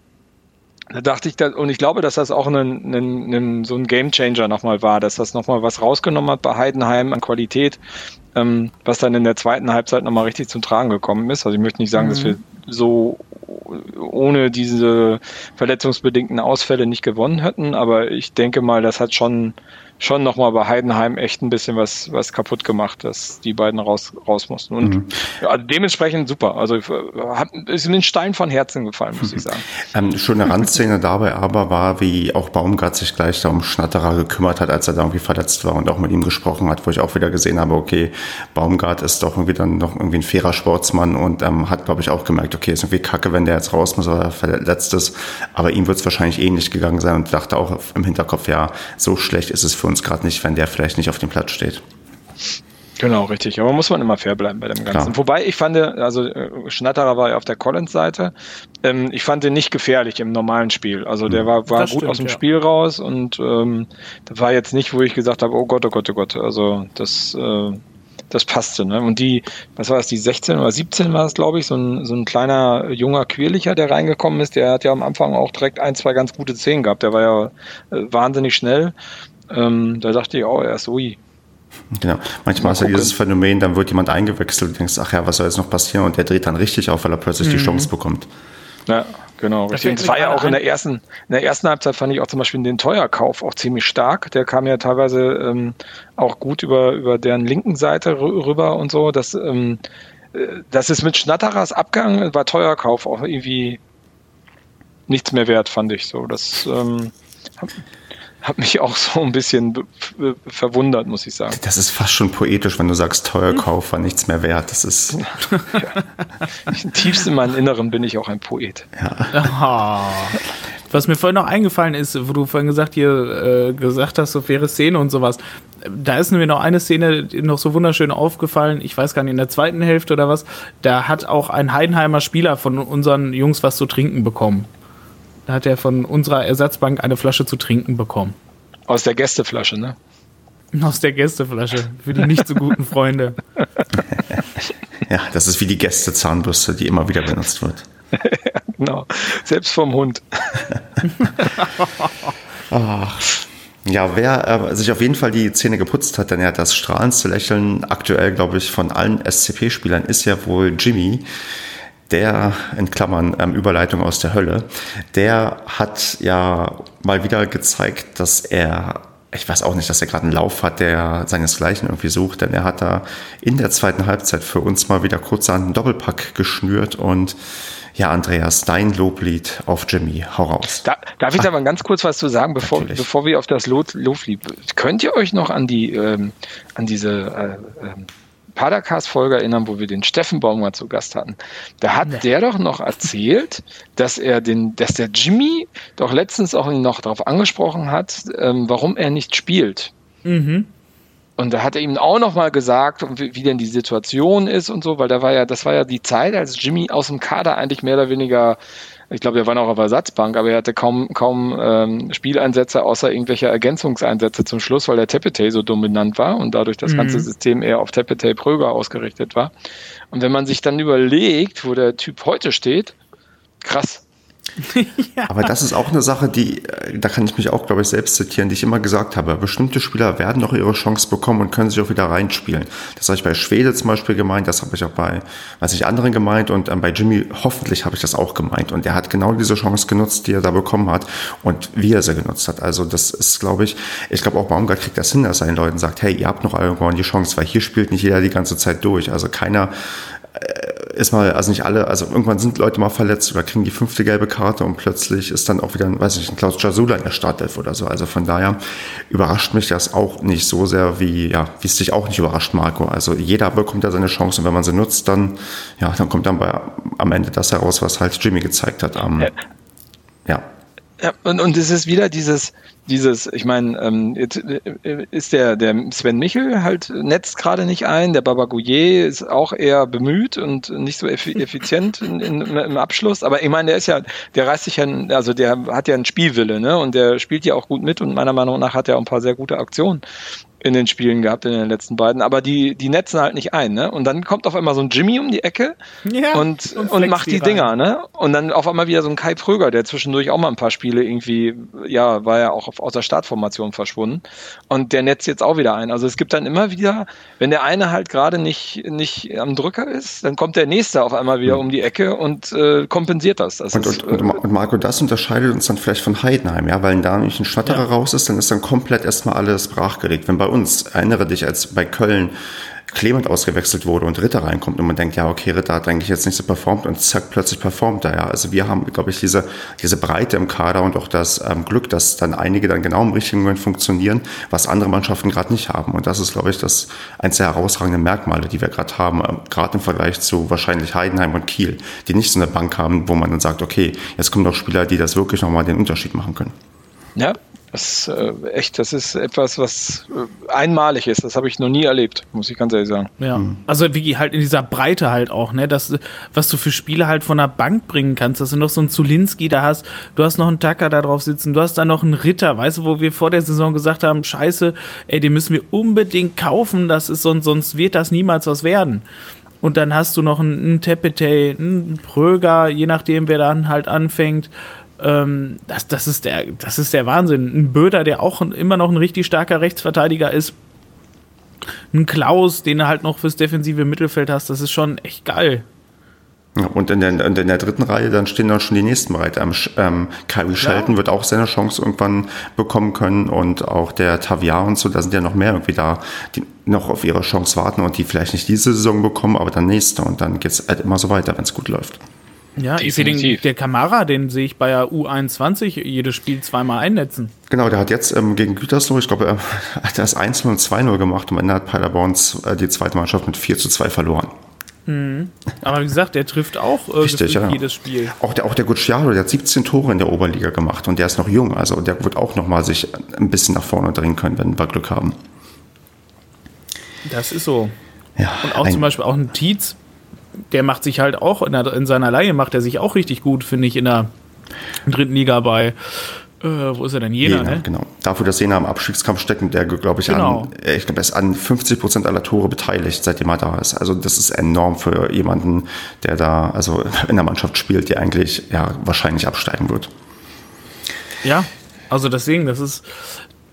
da dachte ich, und ich glaube, dass das auch ein, ein, ein, so ein Gamechanger nochmal war, dass das nochmal was rausgenommen hat bei Heidenheim an Qualität, ähm, was dann in der zweiten Halbzeit nochmal richtig zum Tragen gekommen ist. Also ich möchte nicht sagen, mhm. dass wir so ohne diese verletzungsbedingten Ausfälle nicht gewonnen hätten, aber ich denke mal, das hat schon schon nochmal bei Heidenheim echt ein bisschen was, was kaputt gemacht, dass die beiden raus, raus mussten. Und mhm. ja, dementsprechend super. Also hat, ist mir ein Stein von Herzen gefallen, muss ich sagen. Ähm, schöne Randszene dabei aber war, wie auch Baumgart sich gleich da um Schnatterer gekümmert hat, als er da irgendwie verletzt war und auch mit ihm gesprochen hat, wo ich auch wieder gesehen habe, okay, Baumgart ist doch irgendwie dann noch irgendwie ein fairer Sportsmann und ähm, hat, glaube ich, auch gemerkt, okay, ist irgendwie kacke, wenn der jetzt raus muss oder verletzt ist. Aber ihm wird es wahrscheinlich ähnlich gegangen sein und dachte auch im Hinterkopf, ja, so schlecht ist es für uns gerade nicht, wenn der vielleicht nicht auf dem Platz steht. Genau, richtig. Aber muss man immer fair bleiben bei dem Ganzen. Klar. Wobei ich fand, also äh, Schnatterer war ja auf der Collins-Seite. Ähm, ich fand den nicht gefährlich im normalen Spiel. Also der hm. war, war gut stimmt, aus dem ja. Spiel raus und ähm, das war jetzt nicht, wo ich gesagt habe, oh Gott, oh Gott, oh Gott. Also das, äh, das passte. Ne? Und die, was war das, die 16 oder 17 war es, glaube ich, so ein, so ein kleiner junger Quirlicher, der reingekommen ist, der hat ja am Anfang auch direkt ein, zwei ganz gute Szenen gehabt. Der war ja äh, wahnsinnig schnell. Ähm, da dachte ich, oh, er ist ui. Genau. Manchmal ist ja dieses Phänomen, dann wird jemand eingewechselt und denkst, ach ja, was soll jetzt noch passieren? Und der dreht dann richtig auf, weil er plötzlich mhm. die Chance bekommt. Ja, genau. Richtig. Das war ja auch in der ersten, in der ersten Halbzeit fand ich auch zum Beispiel den Teuerkauf auch ziemlich stark. Der kam ja teilweise ähm, auch gut über, über deren linken Seite rüber und so. Das, ähm, äh, das ist mit Schnatterers Abgang, war Teuerkauf auch irgendwie nichts mehr wert, fand ich so. Das ähm, hat mich auch so ein bisschen verwundert, muss ich sagen. Das ist fast schon poetisch, wenn du sagst, Teuerkauf war nichts mehr wert. Das ist. ja. Tiefst in meinem Inneren bin ich auch ein Poet. Ja. Was mir vorhin noch eingefallen ist, wo du vorhin gesagt, hier, äh, gesagt hast, so faire Szene und sowas. Da ist mir noch eine Szene noch so wunderschön aufgefallen. Ich weiß gar nicht, in der zweiten Hälfte oder was. Da hat auch ein Heidenheimer Spieler von unseren Jungs was zu trinken bekommen. Da hat er von unserer Ersatzbank eine Flasche zu trinken bekommen. Aus der Gästeflasche, ne? Aus der Gästeflasche. Für die nicht so guten Freunde. ja, das ist wie die Gästezahnbürste, die immer wieder benutzt wird. genau. Selbst vom Hund. Ach. Ja, wer äh, sich auf jeden Fall die Zähne geputzt hat, denn er hat das strahlendste Lächeln aktuell, glaube ich, von allen SCP-Spielern, ist ja wohl Jimmy der, in Klammern, ähm, Überleitung aus der Hölle, der hat ja mal wieder gezeigt, dass er, ich weiß auch nicht, dass er gerade einen Lauf hat, der seinesgleichen irgendwie sucht, denn er hat da in der zweiten Halbzeit für uns mal wieder kurz einen Doppelpack geschnürt und ja, Andreas, dein Loblied auf Jimmy, hau raus. Da, darf ich da mal ganz kurz was zu sagen, bevor, bevor wir auf das Loblied, könnt ihr euch noch an die, ähm, an diese, äh, ähm, Padercast-Folge erinnern, wo wir den Steffen Baumer zu Gast hatten. Da hat nee. der doch noch erzählt, dass er den, dass der Jimmy doch letztens auch ihn noch darauf angesprochen hat, ähm, warum er nicht spielt. Mhm. Und da hat er ihm auch noch mal gesagt, wie, wie, denn die Situation ist und so, weil da war ja, das war ja die Zeit, als Jimmy aus dem Kader eigentlich mehr oder weniger ich glaube, er war noch auf Ersatzbank, aber er hatte kaum, kaum ähm, Spieleinsätze außer irgendwelcher Ergänzungseinsätze zum Schluss, weil der Tepete so dominant war und dadurch das mhm. ganze System eher auf Tepete Pröger ausgerichtet war. Und wenn man sich dann überlegt, wo der Typ heute steht, krass. ja. Aber das ist auch eine Sache, die, äh, da kann ich mich auch, glaube ich, selbst zitieren, die ich immer gesagt habe. Bestimmte Spieler werden noch ihre Chance bekommen und können sich auch wieder reinspielen. Das habe ich bei Schwede zum Beispiel gemeint, das habe ich auch bei, weiß ich, anderen gemeint und ähm, bei Jimmy hoffentlich habe ich das auch gemeint. Und er hat genau diese Chance genutzt, die er da bekommen hat und wie er sie genutzt hat. Also das ist, glaube ich, ich glaube auch Baumgart kriegt das hin, dass er den Leuten sagt, hey, ihr habt noch irgendwann die Chance, weil hier spielt nicht jeder die ganze Zeit durch. Also keiner ist mal, also nicht alle, also irgendwann sind Leute mal verletzt oder kriegen die fünfte gelbe Karte und plötzlich ist dann auch wieder, weiß nicht, ein Klaus Jasula in der Startelf oder so. Also von daher überrascht mich das auch nicht so sehr, wie, ja, wie es dich auch nicht überrascht, Marco. Also jeder bekommt ja seine Chance und wenn man sie nutzt, dann, ja, dann kommt dann bei, am Ende das heraus, was halt Jimmy gezeigt hat. Um, ja. ja. Ja, und, und es ist wieder dieses, dieses, ich meine, ähm, jetzt äh, ist der, der Sven Michel halt netzt gerade nicht ein, der Babagouillet ist auch eher bemüht und nicht so effizient in, in, im Abschluss, aber ich meine, der ist ja, der reißt sich ja, also der hat ja einen Spielwille, ne, und der spielt ja auch gut mit und meiner Meinung nach hat er auch ein paar sehr gute Aktionen in den Spielen gehabt, in den letzten beiden, aber die, die netzen halt nicht ein, ne? Und dann kommt auf einmal so ein Jimmy um die Ecke ja, und, und, und macht die, die Dinger, ne? Und dann auf einmal wieder so ein Kai Pröger, der zwischendurch auch mal ein paar Spiele irgendwie, ja, war ja auch auf, aus der Startformation verschwunden. Und der netzt jetzt auch wieder ein. Also es gibt dann immer wieder, wenn der eine halt gerade nicht, nicht am Drücker ist, dann kommt der nächste auf einmal wieder um die Ecke und äh, kompensiert das. das und, ist, und, und, und, Marco, das unterscheidet uns dann vielleicht von Heidenheim, ja, weil da nämlich ein Schnatterer ja. raus ist, dann ist dann komplett erstmal alles brachgelegt. Wenn bei uns, erinnere dich, als bei Köln Clement ausgewechselt wurde und Ritter reinkommt und man denkt, ja, okay, Ritter hat eigentlich jetzt nicht so performt und zack, plötzlich performt er, ja. Also wir haben, glaube ich, diese, diese Breite im Kader und auch das ähm, Glück, dass dann einige dann genau im richtigen Moment funktionieren, was andere Mannschaften gerade nicht haben. Und das ist, glaube ich, das eins der herausragenden Merkmale, die wir gerade haben, äh, gerade im Vergleich zu wahrscheinlich Heidenheim und Kiel, die nicht so eine Bank haben, wo man dann sagt, okay, jetzt kommen doch Spieler, die das wirklich nochmal den Unterschied machen können. Ja, das äh, echt, das ist etwas, was äh, einmalig ist. Das habe ich noch nie erlebt, muss ich ganz ehrlich sagen. Ja, mhm. also wie halt in dieser Breite halt auch, ne, das, was du für Spiele halt von der Bank bringen kannst, dass du noch so einen Zulinski da hast, du hast noch einen Tacker da drauf sitzen, du hast da noch einen Ritter, weißt du, wo wir vor der Saison gesagt haben, scheiße, ey, den müssen wir unbedingt kaufen, das ist sonst, sonst wird das niemals was werden. Und dann hast du noch einen, einen Tepete, einen Pröger, je nachdem, wer dann halt anfängt. Ähm, das, das, ist der, das ist der Wahnsinn. Ein Böder, der auch immer noch ein richtig starker Rechtsverteidiger ist. Ein Klaus, den du halt noch fürs defensive Mittelfeld hast, das ist schon echt geil. Und in der, in der dritten Reihe, dann stehen dann schon die nächsten bereit. Ähm, ähm, Kyrie Shelton wird auch seine Chance irgendwann bekommen können und auch der Taviar und so, da sind ja noch mehr irgendwie da, die noch auf ihre Chance warten und die vielleicht nicht diese Saison bekommen, aber dann nächste und dann geht es halt immer so weiter, wenn es gut läuft. Ja, ich sehe den, der Kamara, den sehe ich bei der U21 jedes Spiel zweimal einnetzen. Genau, der hat jetzt ähm, gegen Gütersloh, ich glaube, er hat das 1-0 und 2-0 gemacht und am Ende hat Paderborn äh, die zweite Mannschaft mit 4 zu 2 verloren. Mhm. Aber wie gesagt, der trifft auch äh, Richtig, ja. jedes Spiel. Auch der, auch der Gucciaro, der hat 17 Tore in der Oberliga gemacht und der ist noch jung. Also der wird auch noch mal sich ein bisschen nach vorne drehen können, wenn wir Glück haben. Das ist so. Ja, und auch zum Beispiel auch ein Tietz, der macht sich halt auch in, der, in seiner Leihe, macht er sich auch richtig gut, finde ich, in der dritten Liga bei. Äh, wo ist er denn? Jena, Jena ne? genau. Dafür, dass Jena im Abstiegskampf steckt, der, glaube ich, genau. an, äh, ich glaube, er ist an 50 Prozent aller Tore beteiligt, seitdem er da ist. Also, das ist enorm für jemanden, der da, also in der Mannschaft spielt, die eigentlich, ja, wahrscheinlich absteigen wird. Ja, also deswegen, das ist,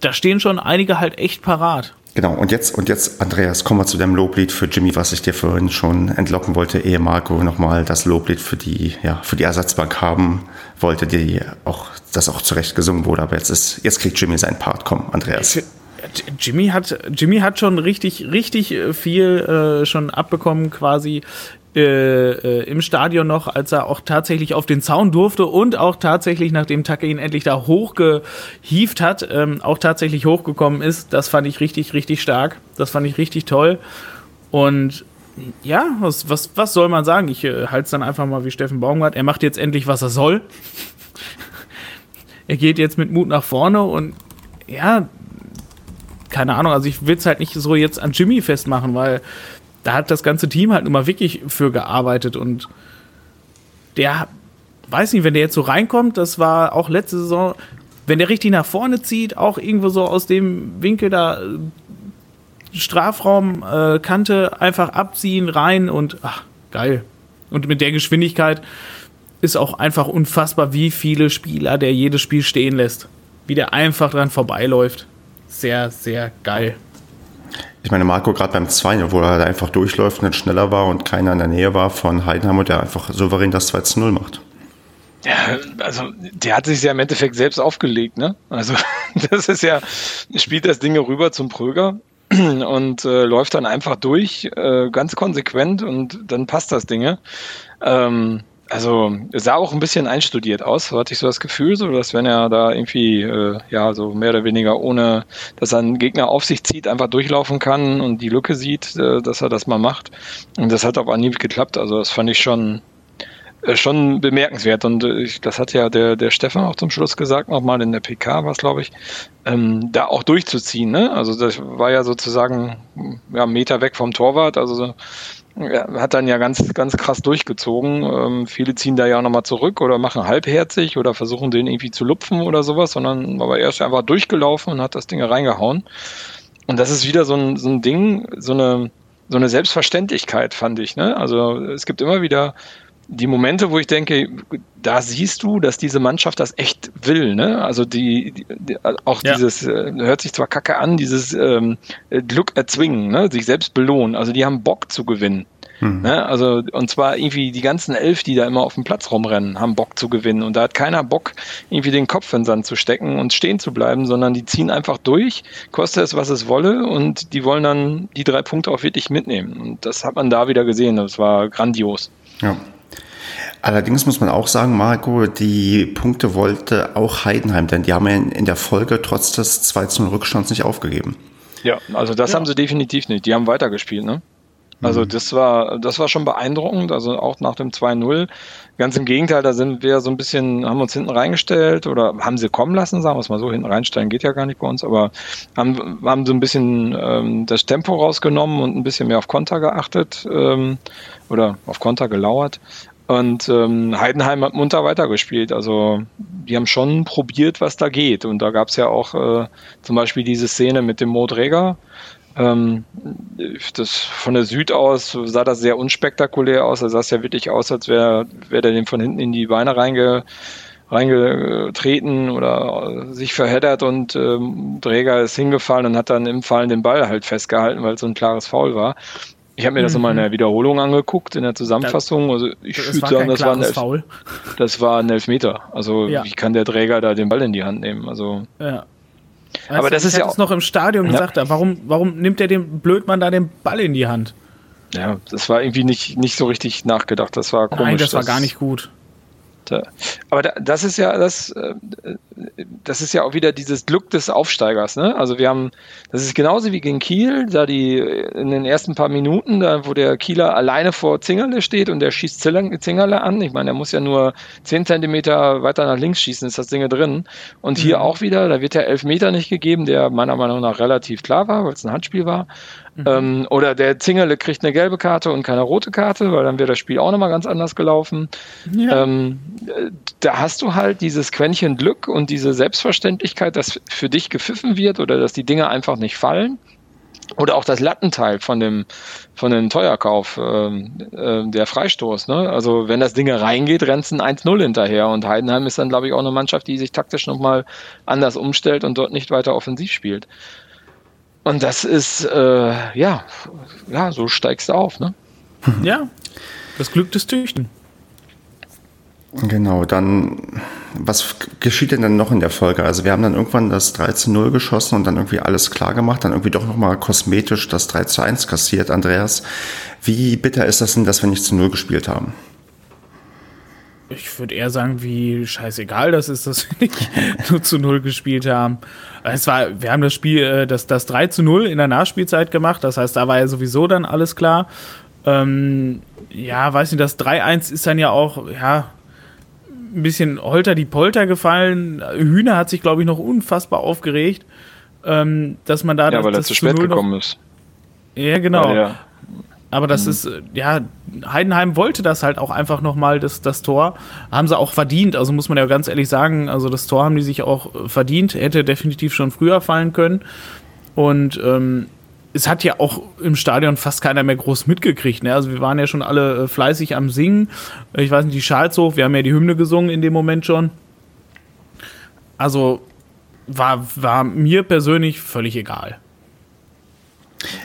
da stehen schon einige halt echt parat. Genau, und jetzt, und jetzt, Andreas, kommen wir zu dem Loblied für Jimmy, was ich dir vorhin schon entlocken wollte, ehe Marco nochmal das Loblied für die, ja, für die Ersatzbank haben wollte, die auch, das auch zurecht gesungen wurde. Aber jetzt ist, jetzt kriegt Jimmy seinen Part. Komm, Andreas. Jimmy hat, Jimmy hat schon richtig, richtig viel äh, schon abbekommen quasi äh, äh, im Stadion noch, als er auch tatsächlich auf den Zaun durfte und auch tatsächlich, nachdem Tucker ihn endlich da hochgehieft hat, ähm, auch tatsächlich hochgekommen ist. Das fand ich richtig, richtig stark. Das fand ich richtig toll. Und ja, was, was, was soll man sagen? Ich äh, halte es dann einfach mal wie Steffen Baumgart. Er macht jetzt endlich, was er soll. er geht jetzt mit Mut nach vorne und ja, keine Ahnung, also ich will es halt nicht so jetzt an Jimmy festmachen, weil da hat das ganze Team halt nun mal wirklich für gearbeitet und der, weiß nicht, wenn der jetzt so reinkommt, das war auch letzte Saison, wenn der richtig nach vorne zieht, auch irgendwo so aus dem Winkel da Strafraumkante äh, einfach abziehen, rein und ach, geil. Und mit der Geschwindigkeit ist auch einfach unfassbar, wie viele Spieler der jedes Spiel stehen lässt. Wie der einfach dran vorbeiläuft. Sehr, sehr geil. Ich meine, Marco gerade beim 2 wo er da einfach durchläuft und dann schneller war und keiner in der Nähe war von Heidenheim und der einfach souverän das 2 zu 0 macht. Ja, also der hat sich ja im Endeffekt selbst aufgelegt, ne? Also das ist ja, spielt das Ding rüber zum Pröger und äh, läuft dann einfach durch, äh, ganz konsequent und dann passt das Ding. Ähm, also sah auch ein bisschen einstudiert aus, so hatte ich so das Gefühl, so dass wenn er da irgendwie äh, ja so mehr oder weniger ohne, dass er einen Gegner auf sich zieht, einfach durchlaufen kann und die Lücke sieht, äh, dass er das mal macht. Und das hat auf Anhieb geklappt. Also das fand ich schon äh, schon bemerkenswert und äh, ich, das hat ja der der Stefan auch zum Schluss gesagt nochmal in der PK was glaube ich ähm, da auch durchzuziehen ne also das war ja sozusagen ja Meter weg vom Torwart also so, hat dann ja ganz, ganz krass durchgezogen. Ähm, viele ziehen da ja nochmal zurück oder machen halbherzig oder versuchen den irgendwie zu lupfen oder sowas, sondern aber er ist einfach durchgelaufen und hat das Ding reingehauen. und das ist wieder so ein, so ein Ding, so eine, so eine Selbstverständlichkeit, fand ich. Ne? Also es gibt immer wieder die Momente, wo ich denke, da siehst du, dass diese Mannschaft das echt will. Ne? Also die, die, die auch ja. dieses, äh, hört sich zwar kacke an, dieses ähm, Glück erzwingen, ne? sich selbst belohnen. Also die haben Bock zu gewinnen. Mhm. Ne? Also, und zwar irgendwie die ganzen elf, die da immer auf dem Platz rumrennen, haben Bock zu gewinnen. Und da hat keiner Bock, irgendwie den Kopf in den Sand zu stecken und stehen zu bleiben, sondern die ziehen einfach durch, koste es, was es wolle, und die wollen dann die drei Punkte auch wirklich mitnehmen. Und das hat man da wieder gesehen. Das war grandios. Ja. Allerdings muss man auch sagen, Marco, die Punkte wollte auch Heidenheim, denn die haben ja in der Folge trotz des 2 0 Rückstands nicht aufgegeben. Ja, also das ja. haben sie definitiv nicht. Die haben weitergespielt, ne? Also mhm. das war, das war schon beeindruckend, also auch nach dem 2-0. Ganz im Gegenteil, da sind wir so ein bisschen, haben uns hinten reingestellt oder haben sie kommen lassen, sagen wir es mal so, hinten reinstellen geht ja gar nicht bei uns, aber haben, haben so ein bisschen ähm, das Tempo rausgenommen und ein bisschen mehr auf Konter geachtet ähm, oder auf Konter gelauert. Und ähm, Heidenheim hat munter weitergespielt. Also die haben schon probiert, was da geht. Und da gab es ja auch äh, zum Beispiel diese Szene mit dem Mo Dräger. Ähm, das von der Süd aus sah das sehr unspektakulär aus. Da sah es ja wirklich aus, als wäre wär der dem von hinten in die Beine reinge, reingetreten oder sich verheddert und ähm, Träger ist hingefallen und hat dann im Fallen den Ball halt festgehalten, weil es so ein klares Foul war. Ich habe mir das mhm. nochmal in der Wiederholung angeguckt, in der Zusammenfassung. Also ich würde sagen, das war, ein Elf, das war ein Elfmeter. Also ja. wie kann der Träger da den Ball in die Hand nehmen? Also ja. Weißt aber das ist ja auch noch im Stadion ja. gesagt, warum, warum nimmt der dem Blödmann da den Ball in die Hand? Ja, das war irgendwie nicht, nicht so richtig nachgedacht. Das war komisch. Nein, das war gar nicht gut. Aber das ist ja das, äh, das ist ja auch wieder dieses Glück des Aufsteigers. Ne? Also wir haben, das ist genauso wie gegen Kiel, da die in den ersten paar Minuten, da wo der Kieler alleine vor Zingerle steht und der schießt Zingerle an. Ich meine, der muss ja nur zehn Zentimeter weiter nach links schießen, ist das Ding drin. Und hier mhm. auch wieder, da wird der Elfmeter nicht gegeben, der meiner Meinung nach relativ klar war, weil es ein Handspiel war. Mhm. Ähm, oder der Zingerle kriegt eine gelbe Karte und keine rote Karte, weil dann wäre das Spiel auch nochmal ganz anders gelaufen. Ja. Ähm, da hast du halt dieses Quäntchen Glück und diese Selbstverständlichkeit, dass für dich gepfiffen wird oder dass die Dinge einfach nicht fallen. Oder auch das Lattenteil von dem, von dem Teuerkauf, äh, äh, der Freistoß. Ne? Also wenn das Ding reingeht, rennt ein 1-0 hinterher. Und Heidenheim ist dann, glaube ich, auch eine Mannschaft, die sich taktisch nochmal anders umstellt und dort nicht weiter offensiv spielt. Und das ist, äh, ja, ja, so steigst du auf, ne? Ja, das Glück des Tüchten. Genau, dann, was geschieht denn dann noch in der Folge? Also wir haben dann irgendwann das 3 zu 0 geschossen und dann irgendwie alles klar gemacht, dann irgendwie doch nochmal kosmetisch das 3 zu 1 kassiert. Andreas, wie bitter ist das denn, dass wir nicht zu 0 gespielt haben? Ich würde eher sagen, wie scheißegal das ist, dass wir nicht nur zu 0 gespielt haben. Es war, wir haben das Spiel, äh, das, das 3 zu 0 in der Nachspielzeit gemacht, das heißt, da war ja sowieso dann alles klar. Ähm, ja, weiß nicht, das 3-1 ist dann ja auch, ja, ein bisschen holter die Polter gefallen. Hühner hat sich, glaube ich, noch unfassbar aufgeregt, ähm, dass man da ja, das, weil er zu spät gekommen ist. Ja, genau. Ja, Aber das mhm. ist, ja, Heidenheim wollte das halt auch einfach nochmal, das, das Tor. Haben sie auch verdient, also muss man ja ganz ehrlich sagen, also das Tor haben die sich auch verdient, hätte definitiv schon früher fallen können. Und ähm, es hat ja auch im Stadion fast keiner mehr groß mitgekriegt. Ne? Also wir waren ja schon alle äh, fleißig am Singen. Ich weiß nicht, die Schalzhof, wir haben ja die Hymne gesungen in dem Moment schon. Also war, war mir persönlich völlig egal.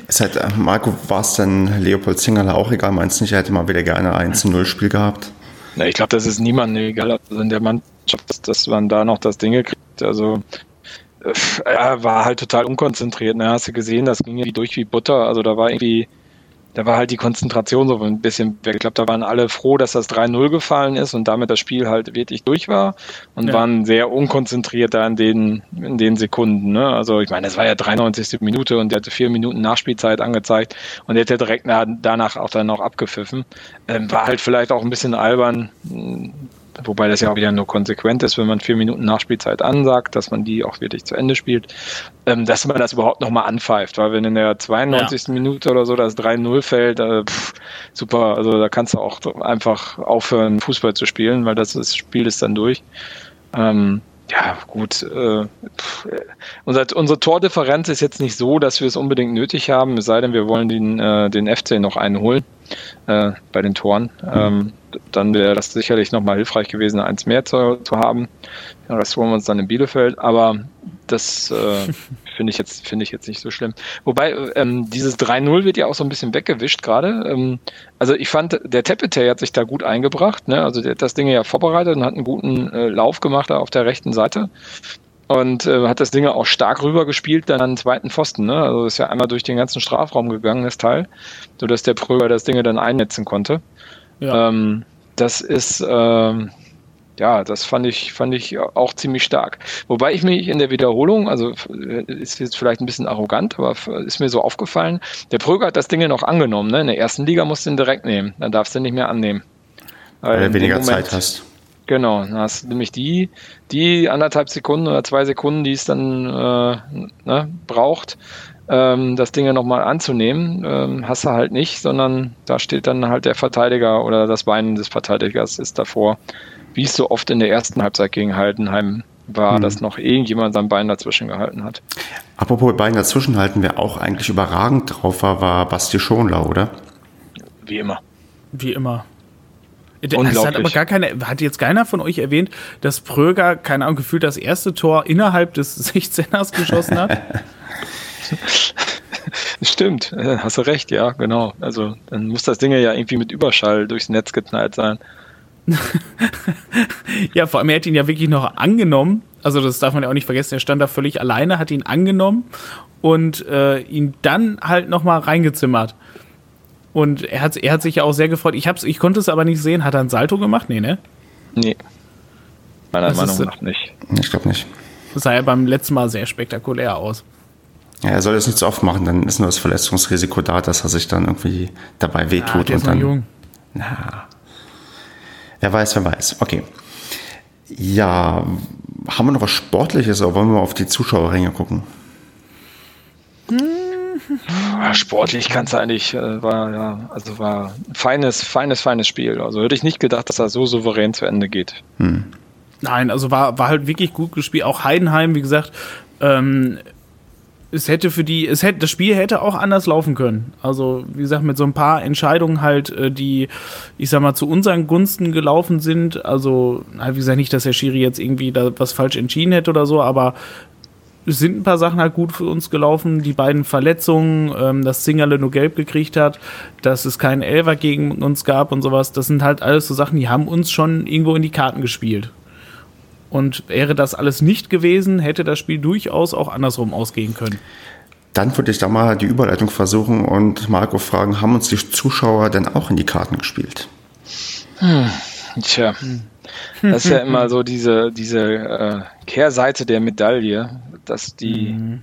Es hat, äh, Marco, war es denn Leopold Zingerle auch egal? Meinst du nicht, er hätte mal wieder gerne ein 1-0-Spiel gehabt? Na, ich glaube, das ist niemandem egal. Also in der Mannschaft, dass, dass man da noch das Ding kriegt. Also er war halt total unkonzentriert. Ne? Hast du gesehen, das ging irgendwie durch wie Butter. Also da war irgendwie, da war halt die Konzentration so ein bisschen weg. Ich glaube, da waren alle froh, dass das 3-0 gefallen ist und damit das Spiel halt wirklich durch war und ja. waren sehr unkonzentriert da in den, in den Sekunden. Ne? Also ich meine, es war ja 93. Minute und der hatte vier Minuten Nachspielzeit angezeigt und der hätte direkt danach auch dann noch abgepfiffen. Ähm, war halt vielleicht auch ein bisschen albern Wobei das ja auch wieder nur konsequent ist, wenn man vier Minuten Nachspielzeit ansagt, dass man die auch wirklich zu Ende spielt, ähm, dass man das überhaupt nochmal anpfeift. Weil wenn in der 92. Ja. Minute oder so das 3-0 fällt, äh, pff, super, also da kannst du auch einfach aufhören, Fußball zu spielen, weil das, das Spiel ist dann durch. Ähm, ja, gut. Äh, pff, äh, unser, unsere Tordifferenz ist jetzt nicht so, dass wir es unbedingt nötig haben, es sei denn, wir wollen den, äh, den FC noch einen holen äh, bei den Toren. Ähm, dann wäre das sicherlich nochmal hilfreich gewesen, eins mehr zu, zu haben. Ja, das holen wir uns dann in Bielefeld, aber das äh, finde ich jetzt finde ich jetzt nicht so schlimm. Wobei ähm, dieses 3-0 wird ja auch so ein bisschen weggewischt gerade. Ähm, also ich fand, der Tepete hat sich da gut eingebracht. Ne? Also der hat das Ding ja vorbereitet und hat einen guten äh, Lauf gemacht da auf der rechten Seite und äh, hat das Ding auch stark rübergespielt dann an den zweiten Pfosten. Ne? Also ist ja einmal durch den ganzen Strafraum gegangen, das Teil, sodass der Pröger das Ding dann einnetzen konnte. Ja. Ähm, das ist ähm, ja, das fand ich, fand ich auch ziemlich stark. Wobei ich mich in der Wiederholung, also ist jetzt vielleicht ein bisschen arrogant, aber ist mir so aufgefallen, der Pröger hat das Ding ja noch angenommen. Ne? In der ersten Liga musst du ihn direkt nehmen, dann darfst du ihn nicht mehr annehmen. Weil, Weil du weniger Moment, Zeit hast. Genau, dann hast du nämlich die, die anderthalb Sekunden oder zwei Sekunden, die es dann äh, ne, braucht, ähm, das Ding ja nochmal anzunehmen, ähm, hast du halt nicht, sondern da steht dann halt der Verteidiger oder das Bein des Verteidigers ist davor wie es so oft in der ersten Halbzeit gegen Heidenheim war, hm. dass noch irgendjemand sein Bein dazwischen gehalten hat. Apropos Bein dazwischen halten, wer auch eigentlich überragend drauf war, war Basti Schonlau, oder? Wie immer. Wie immer. Das hat aber gar keine, hat jetzt keiner von euch erwähnt, dass Pröger, keine Ahnung, gefühlt das erste Tor innerhalb des 16ers geschossen hat? Stimmt, äh, hast du recht, ja, genau. Also dann muss das Ding ja irgendwie mit Überschall durchs Netz geknallt sein. ja, vor allem, er hat ihn ja wirklich noch angenommen. Also, das darf man ja auch nicht vergessen. Er stand da völlig alleine, hat ihn angenommen und äh, ihn dann halt nochmal reingezimmert. Und er hat, er hat sich ja auch sehr gefreut. Ich, hab's, ich konnte es aber nicht sehen. Hat er ein Salto gemacht? Nee, ne? Nee. Meiner das Meinung nach nicht. Ich glaube nicht. Das sah ja beim letzten Mal sehr spektakulär aus. Ja, er soll das nicht so oft machen, dann ist nur das Verletzungsrisiko da, dass er sich dann irgendwie dabei wehtut. Ja, und dann, jung. Na, Wer weiß, wer weiß. Okay. Ja, haben wir noch was Sportliches oder wollen wir auf die Zuschauerränge gucken? Sportlich kannst du eigentlich, äh, war ja, also war ein feines, feines, feines Spiel. Also hätte ich nicht gedacht, dass das so souverän zu Ende geht. Hm. Nein, also war, war halt wirklich gut gespielt. Auch Heidenheim, wie gesagt, ähm, es hätte für die, es hätte, das Spiel hätte auch anders laufen können. Also, wie gesagt, mit so ein paar Entscheidungen halt, äh, die, ich sag mal, zu unseren Gunsten gelaufen sind. Also, wie gesagt, nicht, dass der Schiri jetzt irgendwie da was falsch entschieden hätte oder so, aber es sind ein paar Sachen halt gut für uns gelaufen. Die beiden Verletzungen, ähm, dass Zingerle nur gelb gekriegt hat, dass es keinen Elver gegen uns gab und sowas, das sind halt alles so Sachen, die haben uns schon irgendwo in die Karten gespielt. Und wäre das alles nicht gewesen, hätte das Spiel durchaus auch andersrum ausgehen können. Dann würde ich da mal die Überleitung versuchen und Marco fragen, haben uns die Zuschauer denn auch in die Karten gespielt? Hm, tja, das ist ja immer so diese, diese äh, Kehrseite der Medaille, dass die, mhm.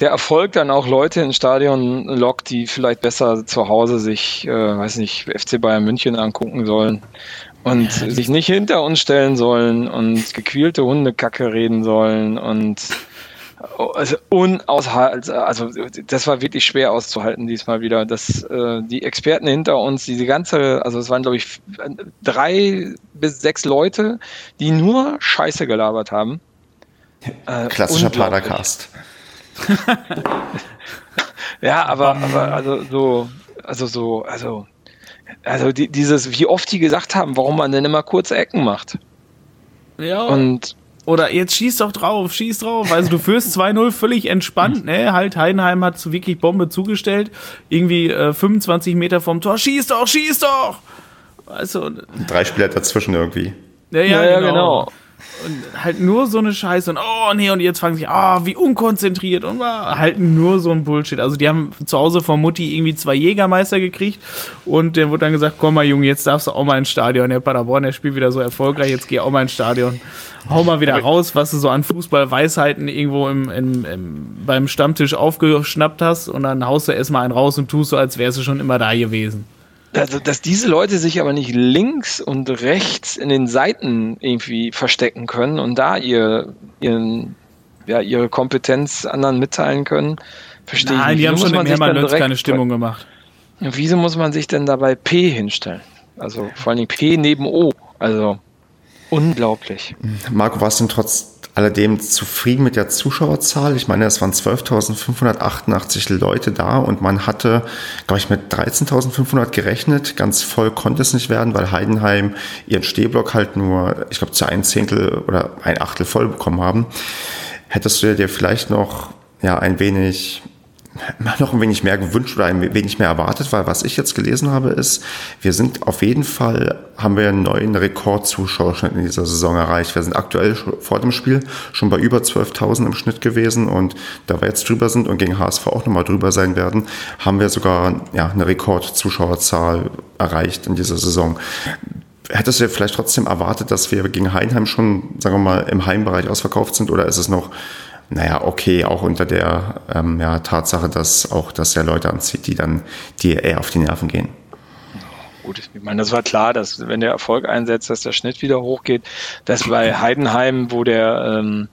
der Erfolg dann auch Leute ins Stadion lockt, die vielleicht besser zu Hause sich, äh, weiß nicht, FC Bayern München angucken sollen und ja, sich nicht hinter uns stellen sollen und gequälte Hundekacke reden sollen und also unaushalten, also das war wirklich schwer auszuhalten diesmal wieder, dass äh, die Experten hinter uns, diese ganze, also es waren glaube ich drei bis sechs Leute, die nur Scheiße gelabert haben. Äh, Klassischer Padercast. ja, aber, aber also so, also so, also also die, dieses, wie oft die gesagt haben, warum man denn immer kurze Ecken macht. Ja. Und oder jetzt schieß doch drauf, schieß drauf. Also du führst 2-0 völlig entspannt, ne? Halt, Heidenheim hat wirklich Bombe zugestellt. Irgendwie äh, 25 Meter vom Tor. Schieß doch, schieß doch! Weißt du, Drei Spieler dazwischen irgendwie. Ja, ja, ja genau. genau. Und halt nur so eine Scheiße und oh nee, und jetzt fragen sie, ah, oh, wie unkonzentriert und halt nur so ein Bullshit. Also die haben zu Hause von Mutti irgendwie zwei Jägermeister gekriegt und der wurde dann gesagt, komm mal Junge, jetzt darfst du auch mal ins Stadion. Der Paderborn, der spielt wieder so erfolgreich, jetzt geh auch mal ins Stadion. Hau mal wieder raus, was du so an Fußballweisheiten irgendwo im, im, im, beim Stammtisch aufgeschnappt hast und dann haust du erstmal einen raus und tust so, als wärst du schon immer da gewesen. Also, dass diese Leute sich aber nicht links und rechts in den Seiten irgendwie verstecken können und da ihr, ihren, ja, ihre Kompetenz anderen mitteilen können, verstehe Nein, ich nicht. die haben schon im Hermann keine Stimmung gemacht. Wieso muss man sich denn dabei P hinstellen? Also vor allem P neben O. Also. unglaublich. Marco, warst du denn trotz alledem zufrieden mit der Zuschauerzahl? Ich meine, es waren 12.588 Leute da und man hatte, glaube ich, mit 13.500 gerechnet. Ganz voll konnte es nicht werden, weil Heidenheim ihren Stehblock halt nur, ich glaube, zu ein Zehntel oder ein Achtel voll bekommen haben. Hättest du dir vielleicht noch ja, ein wenig noch ein wenig mehr gewünscht oder ein wenig mehr erwartet, weil was ich jetzt gelesen habe, ist, wir sind auf jeden Fall, haben wir einen neuen Rekordzuschauerschnitt in dieser Saison erreicht. Wir sind aktuell vor dem Spiel schon bei über 12.000 im Schnitt gewesen und da wir jetzt drüber sind und gegen HSV auch nochmal drüber sein werden, haben wir sogar ja, eine Rekordzuschauerzahl erreicht in dieser Saison. Hättest du vielleicht trotzdem erwartet, dass wir gegen Heinheim schon, sagen wir mal, im Heimbereich ausverkauft sind oder ist es noch naja, okay, auch unter der ähm, ja, Tatsache, dass auch das ja Leute anzieht, die dann dir eher auf die Nerven gehen. Gut, ich meine, das war klar, dass wenn der Erfolg einsetzt, dass der Schnitt wieder hochgeht. Das bei Heidenheim, wo der ähm,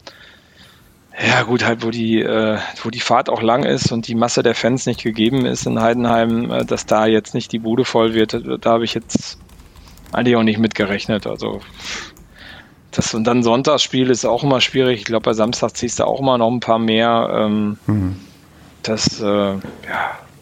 ja gut, halt, wo die, äh, wo die Fahrt auch lang ist und die Masse der Fans nicht gegeben ist in Heidenheim, äh, dass da jetzt nicht die Bude voll wird, da habe ich jetzt eigentlich auch nicht mitgerechnet. Also das und dann Sonntagsspiel ist auch immer schwierig. Ich glaube, bei Samstag ziehst du auch immer noch ein paar mehr. Ähm, mhm. Das, äh, ja,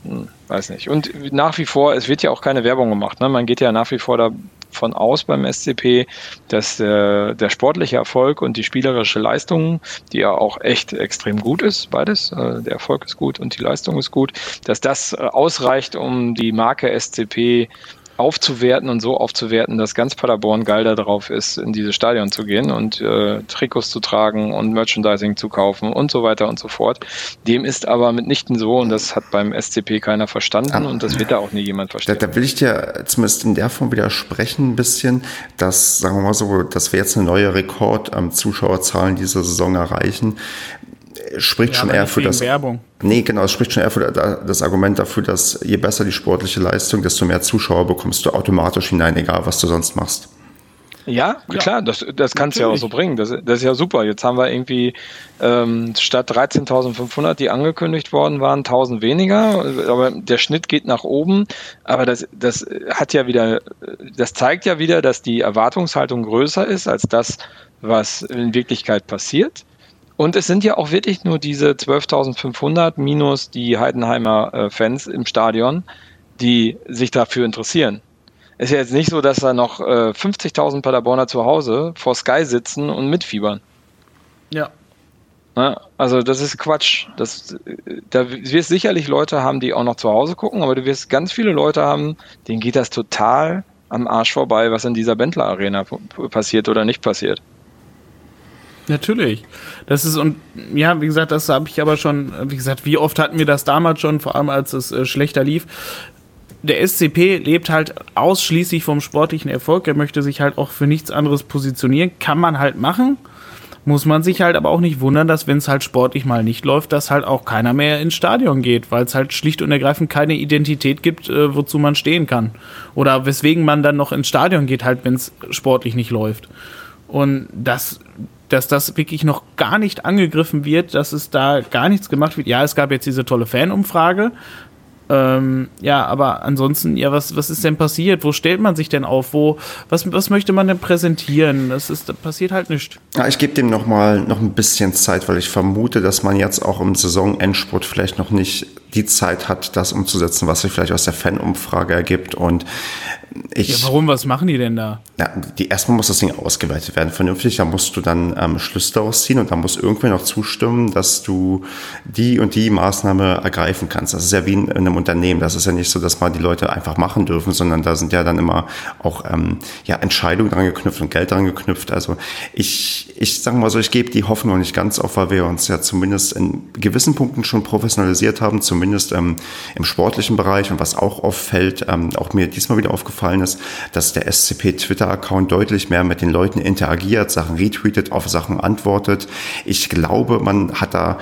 hm, weiß nicht. Und nach wie vor, es wird ja auch keine Werbung gemacht. Ne? Man geht ja nach wie vor davon aus beim SCP, dass äh, der sportliche Erfolg und die spielerische Leistung, die ja auch echt extrem gut ist, beides, äh, der Erfolg ist gut und die Leistung ist gut, dass das äh, ausreicht, um die Marke SCP aufzuwerten und so aufzuwerten, dass ganz Paderborn geil darauf ist, in dieses Stadion zu gehen und äh, Trikots zu tragen und Merchandising zu kaufen und so weiter und so fort. Dem ist aber mitnichten so und das hat beim SCP keiner verstanden ah, und das wird da auch nie jemand verstehen. Da, da, will ich dir zumindest in der Form widersprechen ein bisschen, dass, sagen wir mal so, dass wir jetzt eine neue Rekord am Zuschauerzahlen dieser Saison erreichen spricht ja, schon eher für das. Werbung. Nee, genau, es spricht schon eher für das Argument dafür, dass je besser die sportliche Leistung, desto mehr Zuschauer bekommst du automatisch hinein, egal was du sonst machst. Ja, ja, klar, das, das kannst du ja auch so bringen. Das, das ist ja super. Jetzt haben wir irgendwie ähm, statt 13.500, die angekündigt worden waren, 1.000 weniger. Aber der Schnitt geht nach oben. Aber das, das hat ja wieder, das zeigt ja wieder, dass die Erwartungshaltung größer ist als das, was in Wirklichkeit passiert. Und es sind ja auch wirklich nur diese 12.500 minus die Heidenheimer äh, Fans im Stadion, die sich dafür interessieren. Es ist ja jetzt nicht so, dass da noch äh, 50.000 Paderborner zu Hause vor Sky sitzen und mitfiebern. Ja. Na, also das ist Quatsch. Das, da wirst sicherlich Leute haben, die auch noch zu Hause gucken, aber du wirst ganz viele Leute haben, denen geht das total am Arsch vorbei, was in dieser Bentler Arena passiert oder nicht passiert. Natürlich. Das ist und ja, wie gesagt, das habe ich aber schon, wie gesagt, wie oft hatten wir das damals schon, vor allem als es äh, schlechter lief. Der SCP lebt halt ausschließlich vom sportlichen Erfolg. Er möchte sich halt auch für nichts anderes positionieren. Kann man halt machen. Muss man sich halt aber auch nicht wundern, dass wenn es halt sportlich mal nicht läuft, dass halt auch keiner mehr ins Stadion geht, weil es halt schlicht und ergreifend keine Identität gibt, äh, wozu man stehen kann. Oder weswegen man dann noch ins Stadion geht, halt, wenn es sportlich nicht läuft. Und das dass das wirklich noch gar nicht angegriffen wird, dass es da gar nichts gemacht wird. Ja, es gab jetzt diese tolle Fanumfrage. Ähm, ja, aber ansonsten, ja, was, was ist denn passiert? Wo stellt man sich denn auf? Wo, was, was möchte man denn präsentieren? Das ist, das passiert halt nicht. Ja, ich gebe dem noch mal noch ein bisschen Zeit, weil ich vermute, dass man jetzt auch im Saisonendspurt vielleicht noch nicht die Zeit hat, das umzusetzen, was sich vielleicht aus der Fanumfrage ergibt. Und ich, ja, warum? Was machen die denn da? Ja, die, erstmal muss das Ding ausgeweitet werden, vernünftig. Da musst du dann ähm, Schlüsse daraus ziehen und da muss irgendwer noch zustimmen, dass du die und die Maßnahme ergreifen kannst. Das ist ja wie in, in einem Unternehmen. Das ist ja nicht so, dass man die Leute einfach machen dürfen, sondern da sind ja dann immer auch ähm, ja, Entscheidungen dran geknüpft und Geld dran geknüpft. Also ich, ich sage mal so, ich gebe die Hoffnung nicht ganz auf, weil wir uns ja zumindest in gewissen Punkten schon professionalisiert haben, zumindest ähm, im sportlichen Bereich und was auch auffällt, ähm, auch mir diesmal wieder aufgefallen aufgefallen ist, dass der SCP Twitter-Account deutlich mehr mit den Leuten interagiert, Sachen retweetet, auf Sachen antwortet. Ich glaube, man hat da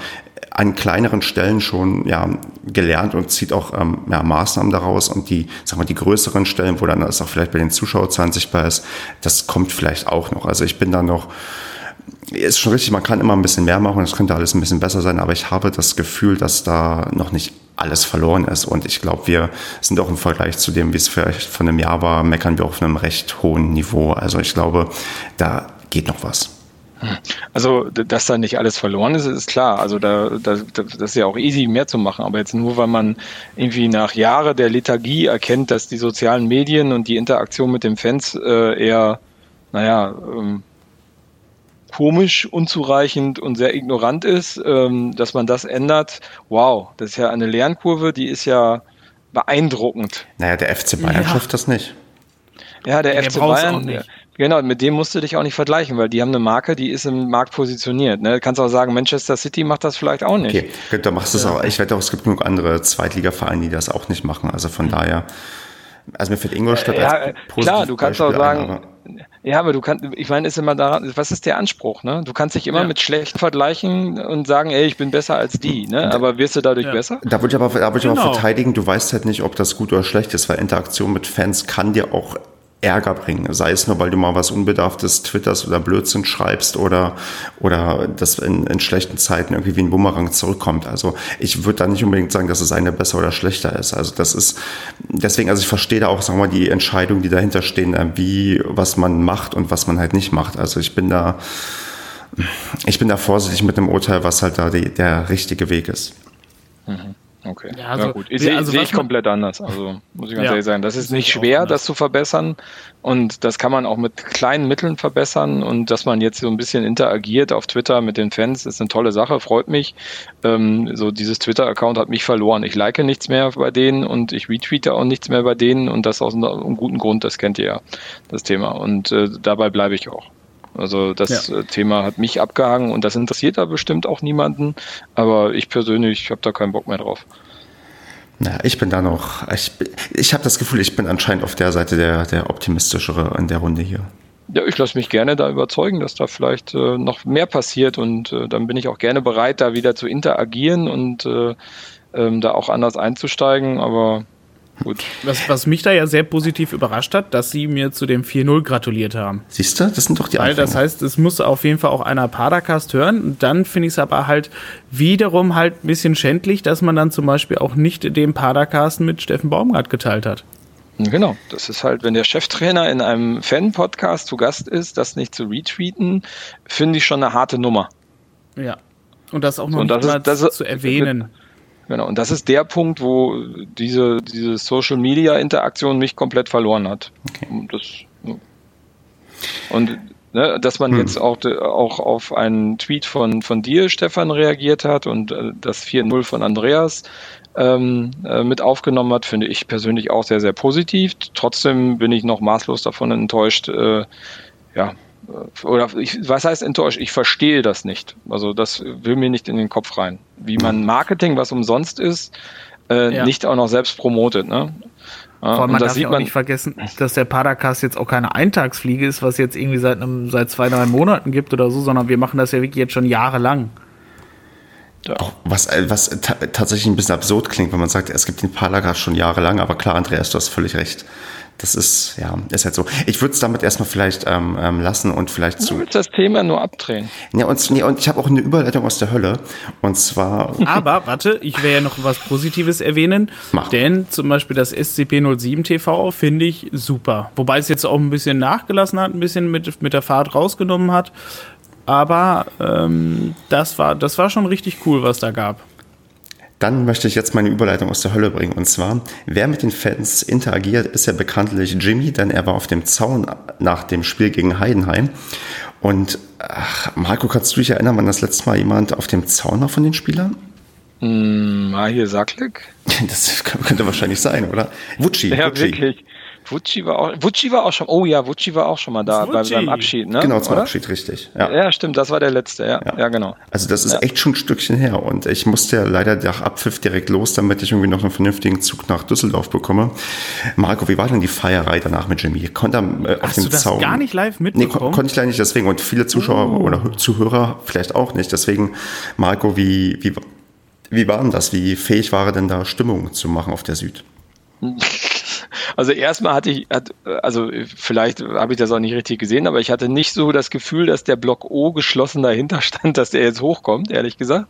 an kleineren Stellen schon ja, gelernt und zieht auch ähm, ja, Maßnahmen daraus und die, sag mal, die größeren Stellen, wo dann das auch vielleicht bei den Zuschauerzahlen sichtbar ist, das kommt vielleicht auch noch. Also ich bin da noch, ist schon richtig, man kann immer ein bisschen mehr machen, es könnte alles ein bisschen besser sein, aber ich habe das Gefühl, dass da noch nicht alles verloren ist. Und ich glaube, wir sind auch im Vergleich zu dem, wie es vielleicht von einem Jahr war, meckern wir auf einem recht hohen Niveau. Also ich glaube, da geht noch was. Also, dass da nicht alles verloren ist, ist klar. Also, da, da, das ist ja auch easy, mehr zu machen. Aber jetzt nur, weil man irgendwie nach Jahren der Lethargie erkennt, dass die sozialen Medien und die Interaktion mit den Fans äh, eher, naja, ähm, komisch, unzureichend und sehr ignorant ist, ähm, dass man das ändert. Wow, das ist ja eine Lernkurve, die ist ja beeindruckend. Naja, der FC Bayern ja. schafft das nicht. Ja, der, der FC Bayern. Genau, mit dem musst du dich auch nicht vergleichen, weil die haben eine Marke, die ist im Markt positioniert. Ne? Du kannst auch sagen, Manchester City macht das vielleicht auch nicht. Okay, da machst du es auch. Ich wette auch, es gibt genug andere Zweitliga-Vereine, die das auch nicht machen. Also von mhm. daher, also mir fällt Ingolstadt ja, als Klar, du kannst Beispiel auch sagen, ein, ja, aber du kannst, ich meine, ist immer daran, was ist der Anspruch, ne? Du kannst dich immer ja. mit schlecht vergleichen und sagen, ey, ich bin besser als die, ne? Aber wirst du dadurch ja. besser? Da würde ich aber, da würde ich genau. aber verteidigen, du weißt halt nicht, ob das gut oder schlecht ist, weil Interaktion mit Fans kann dir auch Ärger bringen. Sei es nur, weil du mal was Unbedarftes twitterst oder Blödsinn schreibst oder, oder das in, in schlechten Zeiten irgendwie wie ein Bumerang zurückkommt. Also ich würde da nicht unbedingt sagen, dass es eine besser oder schlechter ist. Also das ist, deswegen, also ich verstehe da auch, sagen wir mal, die Entscheidungen, die dahinter stehen, äh, wie, was man macht und was man halt nicht macht. Also ich bin da, ich bin da vorsichtig mit dem Urteil, was halt da die, der richtige Weg ist. Mhm. Okay, ja, also, ja gut. Ich sehe also seh ich komplett anders. Also muss ich ganz ja, ehrlich sagen, das ist nicht schwer, das zu verbessern und das kann man auch mit kleinen Mitteln verbessern und dass man jetzt so ein bisschen interagiert auf Twitter mit den Fans, ist eine tolle Sache, freut mich. Ähm, so dieses Twitter-Account hat mich verloren. Ich like nichts mehr bei denen und ich retweete auch nichts mehr bei denen und das aus einem guten Grund, das kennt ihr ja, das Thema. Und äh, dabei bleibe ich auch. Also das ja. Äh, Thema hat mich abgehangen und das interessiert da bestimmt auch niemanden, aber ich persönlich habe da keinen Bock mehr drauf. Ja, ich bin da noch, ich, ich habe das Gefühl, ich bin anscheinend auf der Seite der, der optimistischere in der Runde hier. Ja, ich lasse mich gerne da überzeugen, dass da vielleicht äh, noch mehr passiert und äh, dann bin ich auch gerne bereit, da wieder zu interagieren und äh, ähm, da auch anders einzusteigen, aber Gut. Was, was mich da ja sehr positiv überrascht hat, dass sie mir zu dem 4-0 gratuliert haben. Siehst du, das sind doch die Weil Anfänge. das heißt, es muss auf jeden Fall auch einer Padercast hören. Und dann finde ich es aber halt wiederum halt ein bisschen schändlich, dass man dann zum Beispiel auch nicht den Padercast mit Steffen Baumgart geteilt hat. Genau, das ist halt, wenn der Cheftrainer in einem Fan-Podcast zu Gast ist, das nicht zu retweeten, finde ich schon eine harte Nummer. Ja. Und das auch noch und das ist, das ist, zu erwähnen. Genau, und das ist der Punkt, wo diese, diese Social Media Interaktion mich komplett verloren hat. Okay. Und, das, und ne, dass man hm. jetzt auch, auch auf einen Tweet von, von dir, Stefan, reagiert hat und äh, das 4-0 von Andreas ähm, äh, mit aufgenommen hat, finde ich persönlich auch sehr, sehr positiv. Trotzdem bin ich noch maßlos davon enttäuscht, äh, ja, oder ich, was heißt enttäuscht? Ich verstehe das nicht. Also das will mir nicht in den Kopf rein. Wie man Marketing, was umsonst ist, äh, ja. nicht auch noch selbst promotet. Ne? Ja, Vor man darf ja auch nicht vergessen, dass der Paracast jetzt auch keine Eintagsfliege ist, was jetzt irgendwie seit, einem, seit zwei, drei Monaten gibt oder so, sondern wir machen das ja wirklich jetzt schon jahrelang. Ja. Was, äh, was tatsächlich ein bisschen absurd klingt, wenn man sagt, es gibt den Paracast schon jahrelang, aber klar, Andreas, du hast völlig recht das ist, ja, ist halt so. Ich würde es damit erstmal vielleicht ähm, ähm, lassen und vielleicht zu. Du willst das Thema nur abdrehen. Ja, und, nee, und ich habe auch eine Überleitung aus der Hölle. Und zwar. Aber, warte, ich will ja noch was Positives erwähnen. Mach. Denn zum Beispiel das SCP-07 TV finde ich super. Wobei es jetzt auch ein bisschen nachgelassen hat, ein bisschen mit, mit der Fahrt rausgenommen hat. Aber ähm, das, war, das war schon richtig cool, was da gab. Dann möchte ich jetzt meine Überleitung aus der Hölle bringen. Und zwar, wer mit den Fans interagiert, ist ja bekanntlich Jimmy, denn er war auf dem Zaun nach dem Spiel gegen Heidenheim. Und ach, Marco, kannst du dich erinnern, wann das letzte Mal jemand auf dem Zaun war von den Spielern? Mm, war hier Sacklick? Das könnte wahrscheinlich sein, oder? Wutschi. Ja, Wutschi. wirklich. Wutschi war auch, Wutschi war auch schon, oh ja, Wutschi war auch schon mal da bei, beim Abschied, ne? Genau, zum Oder? Abschied, richtig. Ja. ja, stimmt, das war der letzte, ja, ja, ja genau. Also das ist ja. echt schon ein Stückchen her und ich musste ja leider nach Abpfiff direkt los, damit ich irgendwie noch einen vernünftigen Zug nach Düsseldorf bekomme. Marco, wie war denn die Feierei danach mit Jimmy? Konnte er äh, auf Hast dem du das Zaun? gar nicht live mitbekommen? Nee, kon konnte ich leider nicht, deswegen und viele Zuschauer oh. oder Zuhörer vielleicht auch nicht. Deswegen, Marco, wie, wie, wie war denn das? Wie fähig war er denn da Stimmung zu machen auf der Süd? Also erstmal hatte ich, also vielleicht habe ich das auch nicht richtig gesehen, aber ich hatte nicht so das Gefühl, dass der Block O geschlossen dahinter stand, dass der jetzt hochkommt, ehrlich gesagt.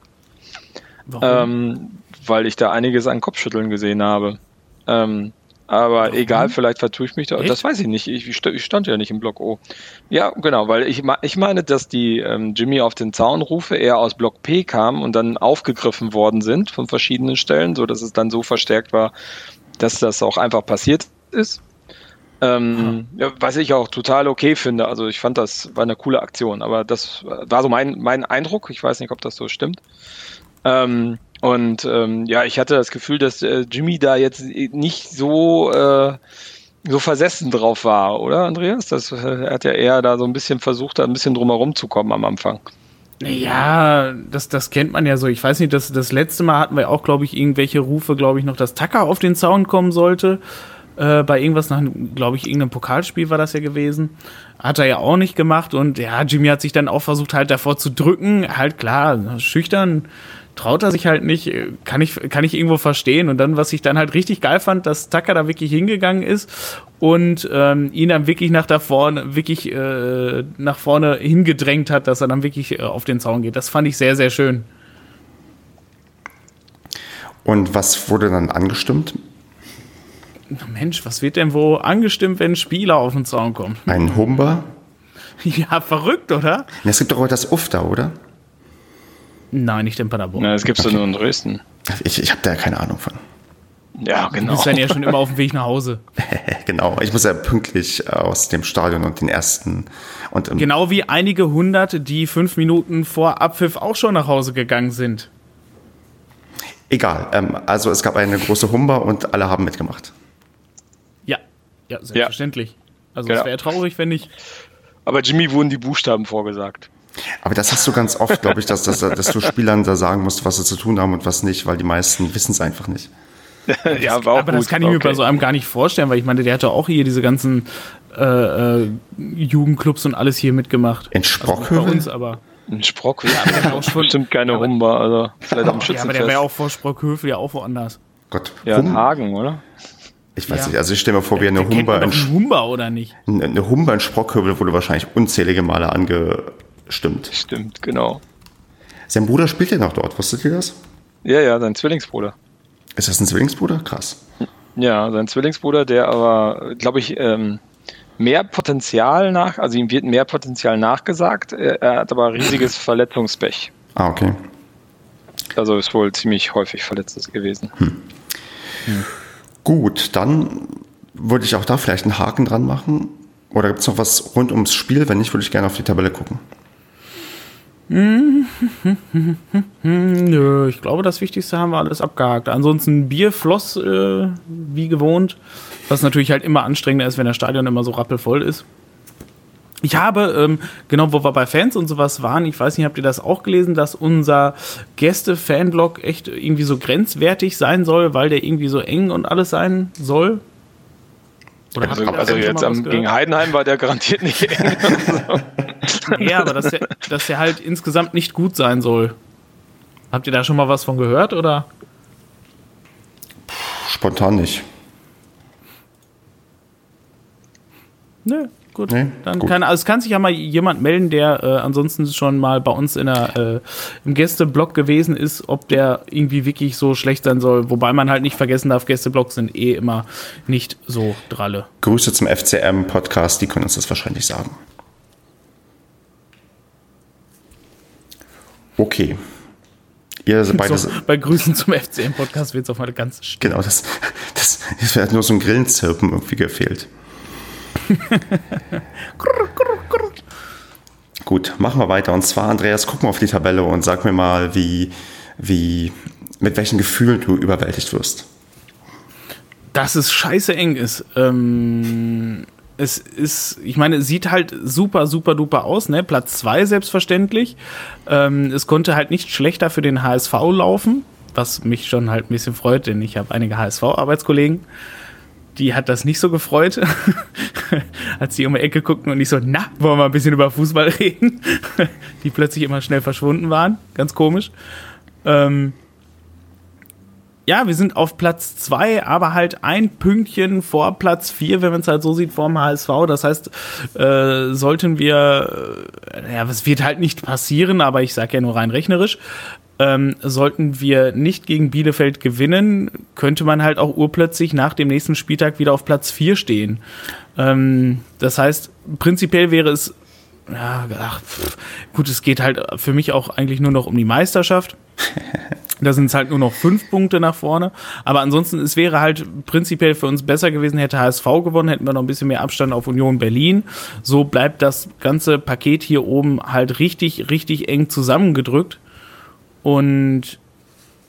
ähm, weil ich da einiges an Kopfschütteln gesehen habe. Ähm, aber Warum? egal, vielleicht vertue ich mich da. Echt? Das weiß ich nicht. Ich, ich, stand ja nicht im Block O. Ja, genau, weil ich, ich meine, dass die ähm, Jimmy auf den Zaunrufe eher aus Block P kamen und dann aufgegriffen worden sind von verschiedenen Stellen, so dass es dann so verstärkt war, dass das auch einfach passiert ist. Ähm, ja, was ich auch total okay finde. Also ich fand, das war eine coole Aktion, aber das war so mein, mein Eindruck. Ich weiß nicht, ob das so stimmt. Ähm, und ähm, ja, ich hatte das Gefühl, dass äh, Jimmy da jetzt nicht so, äh, so versessen drauf war, oder Andreas? Das, äh, er hat ja eher da so ein bisschen versucht, da ein bisschen drumherum zu kommen am Anfang. Ja, das, das kennt man ja so. Ich weiß nicht, das, das letzte Mal hatten wir auch, glaube ich, irgendwelche Rufe, glaube ich, noch, dass Tucker auf den Zaun kommen sollte. Äh, bei irgendwas nach, glaube ich, irgendeinem Pokalspiel war das ja gewesen. Hat er ja auch nicht gemacht und ja, Jimmy hat sich dann auch versucht, halt davor zu drücken. Halt klar, schüchtern traut er sich halt nicht, kann ich, kann ich irgendwo verstehen. Und dann, was ich dann halt richtig geil fand, dass Tucker da wirklich hingegangen ist und ähm, ihn dann wirklich nach da vorne, wirklich äh, nach vorne hingedrängt hat, dass er dann wirklich äh, auf den Zaun geht. Das fand ich sehr, sehr schön. Und was wurde dann angestimmt? Mensch, was wird denn wo angestimmt, wenn ein Spieler auf den Zaun kommt? Ein Humber? Ja, verrückt, oder? Es gibt doch auch das Ufta, oder? Nein, nicht in Paderborn. Na, das gibt es okay. nur in Dresden. Ich, ich habe da keine Ahnung von. Ja, genau. Du bist dann ja schon immer auf dem Weg nach Hause. genau, ich muss ja pünktlich aus dem Stadion und den ersten. Und genau wie einige hundert, die fünf Minuten vor Abpfiff auch schon nach Hause gegangen sind. Egal, ähm, also es gab eine große Humber und alle haben mitgemacht. Ja, ja, selbstverständlich. Ja. Also es genau. wäre traurig, wenn nicht. Aber Jimmy wurden die Buchstaben vorgesagt. Aber das hast du ganz oft, glaube ich, dass, dass, dass du Spielern da sagen musst, was sie zu tun haben und was nicht, weil die meisten wissen es einfach nicht. ja, war auch aber gut, das kann ich mir okay. bei so einem gar nicht vorstellen, weil ich meine, der hatte auch hier diese ganzen äh, äh, Jugendclubs und alles hier mitgemacht. In Sprockhövel? Also bei uns aber. In Sprockhövel? Ja, aber auch schon, bestimmt keine Humba, also vielleicht am Ja, aber der wäre auch vor Sprockhövel ja auch woanders. Gott. Ja, in Hagen, oder? Ich weiß ja. nicht, also ich stelle mir vor, wie eine Humba in Humba oder nicht? Eine Humba in Sprockhövel wurde wahrscheinlich unzählige Male ange Stimmt. Stimmt, genau. Sein Bruder spielt ja noch dort, wusstet ihr das? Ja, ja, sein Zwillingsbruder. Ist das ein Zwillingsbruder? Krass. Ja, sein Zwillingsbruder, der aber, glaube ich, ähm, mehr Potenzial nach, also ihm wird mehr Potenzial nachgesagt, er, er hat aber riesiges Verletzungspech. Ah, okay. Also ist wohl ziemlich häufig verletzt gewesen. Hm. Hm. Gut, dann würde ich auch da vielleicht einen Haken dran machen. Oder gibt es noch was rund ums Spiel? Wenn nicht, würde ich gerne auf die Tabelle gucken. Nö, ich glaube, das Wichtigste haben wir alles abgehakt. Ansonsten Bier floss äh, wie gewohnt, was natürlich halt immer anstrengender ist, wenn das Stadion immer so rappelvoll ist. Ich habe, ähm, genau, wo wir bei Fans und sowas waren, ich weiß nicht, habt ihr das auch gelesen, dass unser Gäste-Fanblog echt irgendwie so grenzwertig sein soll, weil der irgendwie so eng und alles sein soll? Oder also, also jetzt am, gegen Heidenheim war der garantiert nicht eng. ja, aber dass der, dass der halt insgesamt nicht gut sein soll. Habt ihr da schon mal was von gehört oder? Spontan nicht. Nö, gut. Nee, dann gut. Kann, also es kann sich ja mal jemand melden, der äh, ansonsten schon mal bei uns in der, äh, im Gästeblog gewesen ist, ob der irgendwie wirklich so schlecht sein soll. Wobei man halt nicht vergessen darf, Gästeblogs sind eh immer nicht so dralle. Grüße zum FCM-Podcast, die können uns das wahrscheinlich sagen. Okay. Ihr beide so, bei Grüßen zum FCM-Podcast wird es auf mal ganz still. Genau, das, das, das hat nur so ein Grillenzirpen irgendwie gefehlt. Gut, machen wir weiter. Und zwar, Andreas, guck mal auf die Tabelle und sag mir mal, wie, wie, mit welchen Gefühlen du überwältigt wirst. Dass es scheiße eng ist. Ähm, es ist, ich meine, es sieht halt super, super duper aus, ne? Platz 2 selbstverständlich. Ähm, es konnte halt nicht schlechter für den HSV laufen, was mich schon halt ein bisschen freut, denn ich habe einige HSV-Arbeitskollegen die hat das nicht so gefreut, als sie um die Ecke guckten und ich so, na, wollen wir ein bisschen über Fußball reden? die plötzlich immer schnell verschwunden waren. Ganz komisch. Ähm ja, wir sind auf Platz zwei, aber halt ein Pünktchen vor Platz vier, wenn man es halt so sieht, vor dem HSV. Das heißt, äh, sollten wir, äh, ja, es wird halt nicht passieren, aber ich sage ja nur rein rechnerisch, ähm, sollten wir nicht gegen Bielefeld gewinnen, könnte man halt auch urplötzlich nach dem nächsten Spieltag wieder auf Platz 4 stehen. Ähm, das heißt, prinzipiell wäre es, ja, ach, pff, gut, es geht halt für mich auch eigentlich nur noch um die Meisterschaft. Da sind es halt nur noch fünf Punkte nach vorne. Aber ansonsten, es wäre halt prinzipiell für uns besser gewesen, hätte HSV gewonnen, hätten wir noch ein bisschen mehr Abstand auf Union Berlin. So bleibt das ganze Paket hier oben halt richtig, richtig eng zusammengedrückt. Und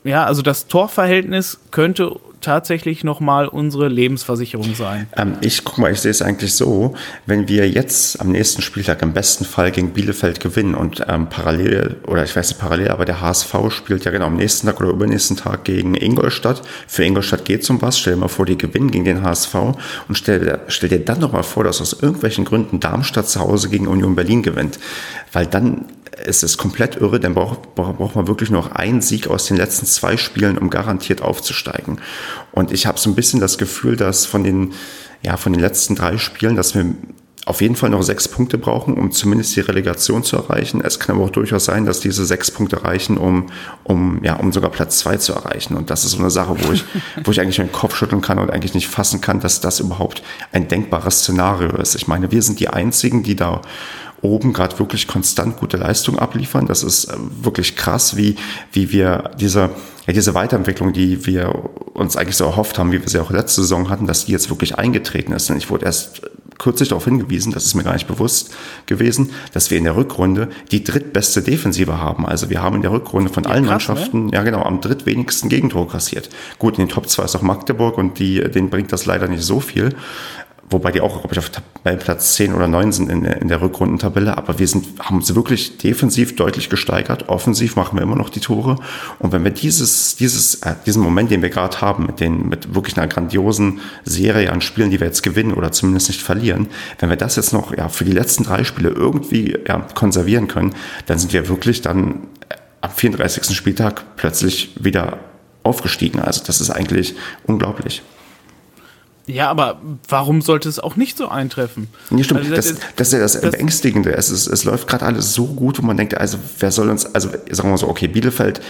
ja, also das Torverhältnis könnte tatsächlich nochmal unsere Lebensversicherung sein. Ähm, ich guck mal, ich sehe es eigentlich so, wenn wir jetzt am nächsten Spieltag im besten Fall gegen Bielefeld gewinnen und ähm, parallel, oder ich weiß nicht parallel, aber der HSV spielt ja genau am nächsten Tag oder übernächsten Tag gegen Ingolstadt. Für Ingolstadt geht es um was. Stell dir mal vor, die gewinnen gegen den HSV und stell, stell dir dann nochmal vor, dass aus irgendwelchen Gründen Darmstadt zu Hause gegen Union Berlin gewinnt. Weil dann ist es komplett irre, dann braucht, braucht man wirklich noch einen Sieg aus den letzten zwei Spielen, um garantiert aufzusteigen. Und ich habe so ein bisschen das Gefühl, dass von den, ja, von den letzten drei Spielen, dass wir auf jeden Fall noch sechs Punkte brauchen, um zumindest die Relegation zu erreichen. Es kann aber auch durchaus sein, dass diese sechs Punkte reichen, um, um, ja, um sogar Platz zwei zu erreichen. Und das ist so eine Sache, wo ich, wo ich eigentlich meinen Kopf schütteln kann und eigentlich nicht fassen kann, dass das überhaupt ein denkbares Szenario ist. Ich meine, wir sind die einzigen, die da oben gerade wirklich konstant gute Leistung abliefern. Das ist äh, wirklich krass, wie, wie wir diese, ja, diese Weiterentwicklung, die wir uns eigentlich so erhofft haben, wie wir sie auch letzte Saison hatten, dass die jetzt wirklich eingetreten ist. Und ich wurde erst kürzlich darauf hingewiesen, das ist mir gar nicht bewusst gewesen, dass wir in der Rückrunde die drittbeste Defensive haben. Also wir haben in der Rückrunde von ja, allen krass, ne? Mannschaften, ne? ja genau, am drittwenigsten Gegentor kassiert. Gut, in den Top 2 ist auch Magdeburg und die, denen bringt das leider nicht so viel wobei die auch, glaube ich, auf Platz 10 oder 9 sind in der, in der Rückrundentabelle. Aber wir sind, haben uns wirklich defensiv deutlich gesteigert. Offensiv machen wir immer noch die Tore. Und wenn wir dieses, dieses, äh, diesen Moment, den wir gerade haben, mit den, mit wirklich einer grandiosen Serie an Spielen, die wir jetzt gewinnen oder zumindest nicht verlieren, wenn wir das jetzt noch, ja, für die letzten drei Spiele irgendwie, ja, konservieren können, dann sind wir wirklich dann am 34. Spieltag plötzlich wieder aufgestiegen. Also das ist eigentlich unglaublich. Ja, aber warum sollte es auch nicht so eintreffen? Nee, stimmt. Also, das, das, ist ja das, das Beängstigende. Es, ist, es läuft gerade alles so gut, wo man denkt, also wer soll uns, also sagen wir mal so, okay, Bielefeld,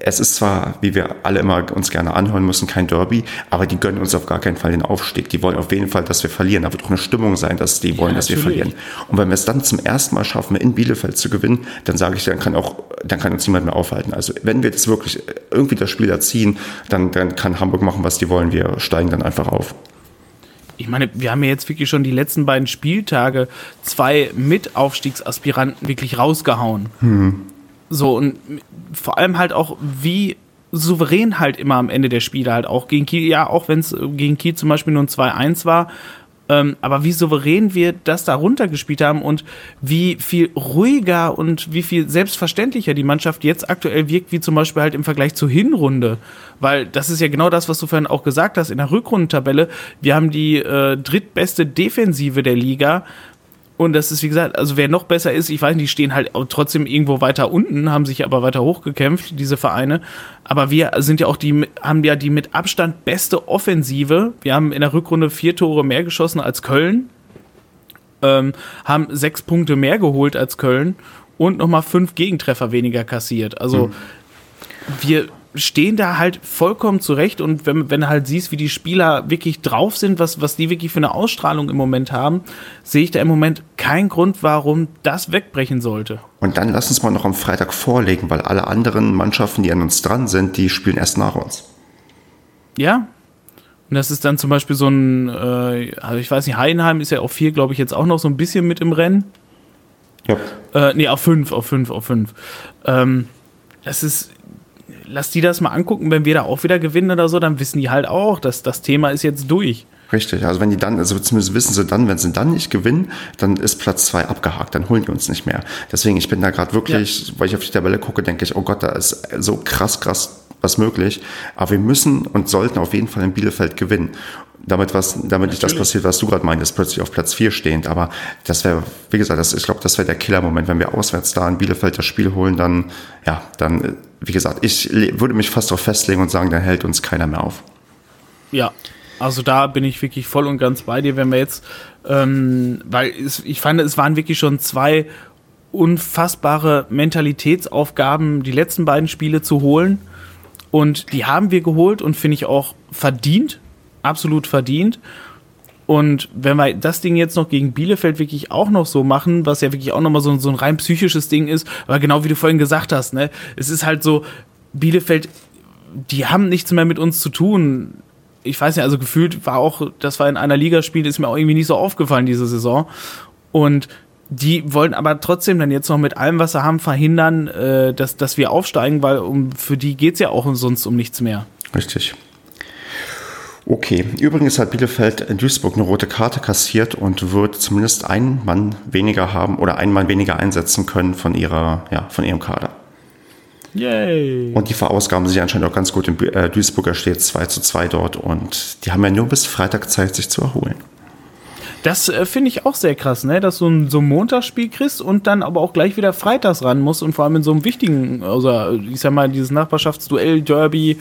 es ist zwar, wie wir alle immer uns gerne anhören müssen, kein Derby, aber die gönnen uns auf gar keinen Fall den Aufstieg. Die wollen auf jeden Fall, dass wir verlieren. Da wird auch eine Stimmung sein, dass die wollen, ja, dass wir verlieren. Und wenn wir es dann zum ersten Mal schaffen, in Bielefeld zu gewinnen, dann sage ich, dann kann auch, dann kann uns niemand mehr aufhalten. Also wenn wir das wirklich irgendwie das Spiel erziehen, dann, dann kann Hamburg machen, was die wollen. Wir steigen dann einfach auf ich meine, wir haben ja jetzt wirklich schon die letzten beiden Spieltage zwei Mitaufstiegsaspiranten wirklich rausgehauen. Mhm. So, und vor allem halt auch, wie souverän halt immer am Ende der Spiele halt auch gegen Kiel, ja, auch wenn es gegen Kiel zum Beispiel nur ein 2-1 war, ähm, aber wie souverän wir das da runtergespielt haben und wie viel ruhiger und wie viel selbstverständlicher die Mannschaft jetzt aktuell wirkt, wie zum Beispiel halt im Vergleich zur Hinrunde. Weil das ist ja genau das, was du vorhin auch gesagt hast in der Rückrundentabelle. Wir haben die äh, drittbeste Defensive der Liga und das ist, wie gesagt, also wer noch besser ist, ich weiß nicht, die stehen halt trotzdem irgendwo weiter unten, haben sich aber weiter hochgekämpft, diese Vereine. Aber wir sind ja auch die, haben ja die mit Abstand beste Offensive. Wir haben in der Rückrunde vier Tore mehr geschossen als Köln, ähm, haben sechs Punkte mehr geholt als Köln und nochmal fünf Gegentreffer weniger kassiert. Also mhm. wir stehen da halt vollkommen zurecht und wenn, wenn du halt siehst, wie die Spieler wirklich drauf sind, was, was die wirklich für eine Ausstrahlung im Moment haben, sehe ich da im Moment keinen Grund, warum das wegbrechen sollte. Und dann lass uns mal noch am Freitag vorlegen, weil alle anderen Mannschaften, die an uns dran sind, die spielen erst nach uns. Ja. Und das ist dann zum Beispiel so ein, äh, also ich weiß nicht, Heidenheim ist ja auf vier, glaube ich, jetzt auch noch so ein bisschen mit im Rennen. Ja. Äh, nee, auf fünf, auf fünf, auf fünf. Ähm, das ist, lass die das mal angucken, wenn wir da auch wieder gewinnen oder so, dann wissen die halt auch, dass das Thema ist jetzt durch. Richtig, also wenn die dann, also zumindest wissen sie dann, wenn sie dann nicht gewinnen, dann ist Platz zwei abgehakt, dann holen die uns nicht mehr. Deswegen, ich bin da gerade wirklich, ja. weil ich auf die Tabelle gucke, denke ich, oh Gott, da ist so krass, krass was möglich. Aber wir müssen und sollten auf jeden Fall in Bielefeld gewinnen damit was, damit nicht das passiert, was du gerade meintest, plötzlich auf Platz 4 stehend. Aber das wäre, wie gesagt, das, ich glaube, das wäre der Killer-Moment, wenn wir auswärts da in Bielefeld das Spiel holen, dann, ja, dann, wie gesagt, ich würde mich fast darauf festlegen und sagen, dann hält uns keiner mehr auf. Ja, also da bin ich wirklich voll und ganz bei dir, wenn wir jetzt, ähm, weil es, ich fand, es waren wirklich schon zwei unfassbare Mentalitätsaufgaben, die letzten beiden Spiele zu holen. Und die haben wir geholt und finde ich auch verdient, absolut verdient. Und wenn wir das Ding jetzt noch gegen Bielefeld wirklich auch noch so machen, was ja wirklich auch nochmal so, so ein rein psychisches Ding ist, aber genau wie du vorhin gesagt hast, ne, es ist halt so, Bielefeld, die haben nichts mehr mit uns zu tun. Ich weiß nicht, also gefühlt war auch, dass wir in einer Liga spielen, ist mir auch irgendwie nicht so aufgefallen diese Saison. Und die wollen aber trotzdem dann jetzt noch mit allem, was sie haben, verhindern, äh, dass, dass wir aufsteigen, weil um, für die geht es ja auch sonst um nichts mehr. Richtig. Okay, übrigens hat Bielefeld in Duisburg eine rote Karte kassiert und wird zumindest einen Mann weniger haben oder einen Mann weniger einsetzen können von, ihrer, ja, von ihrem Kader. Yay. Und die verausgaben sich anscheinend auch ganz gut. In äh, Duisburger steht 2 zu 2 dort und die haben ja nur bis Freitag Zeit, sich zu erholen. Das äh, finde ich auch sehr krass, ne? dass du ein, so ein Montagsspiel kriegst und dann aber auch gleich wieder freitags ran musst und vor allem in so einem wichtigen, also ich sag mal, dieses Nachbarschaftsduell, Derby,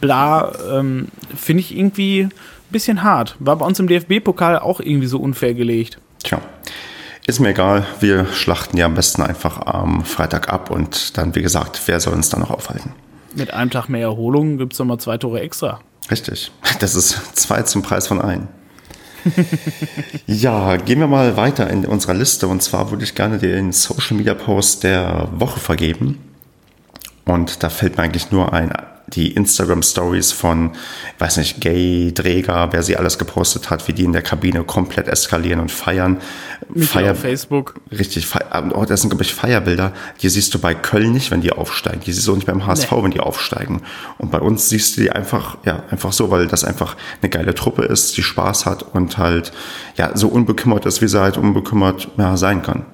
bla, ähm, finde ich irgendwie ein bisschen hart. War bei uns im DFB-Pokal auch irgendwie so unfair gelegt. Tja. Ist mir egal, wir schlachten ja am besten einfach am Freitag ab und dann, wie gesagt, wer soll uns dann noch aufhalten? Mit einem Tag mehr Erholung gibt es nochmal zwei Tore extra. Richtig. Das ist zwei zum Preis von einem. ja, gehen wir mal weiter in unserer Liste. Und zwar würde ich gerne den Social Media Post der Woche vergeben. Und da fällt mir eigentlich nur ein die Instagram-Stories von, weiß nicht, Gay, Dräger, wer sie alles gepostet hat, wie die in der Kabine komplett eskalieren und feiern. Feier auf Facebook. Richtig, oh, das sind, glaube ich, Feierbilder. Die siehst du bei Köln nicht, wenn die aufsteigen. Die siehst du auch nicht beim HSV, nee. wenn die aufsteigen. Und bei uns siehst du die einfach, ja, einfach so, weil das einfach eine geile Truppe ist, die Spaß hat und halt, ja, so unbekümmert ist, wie sie halt unbekümmert ja, sein kann.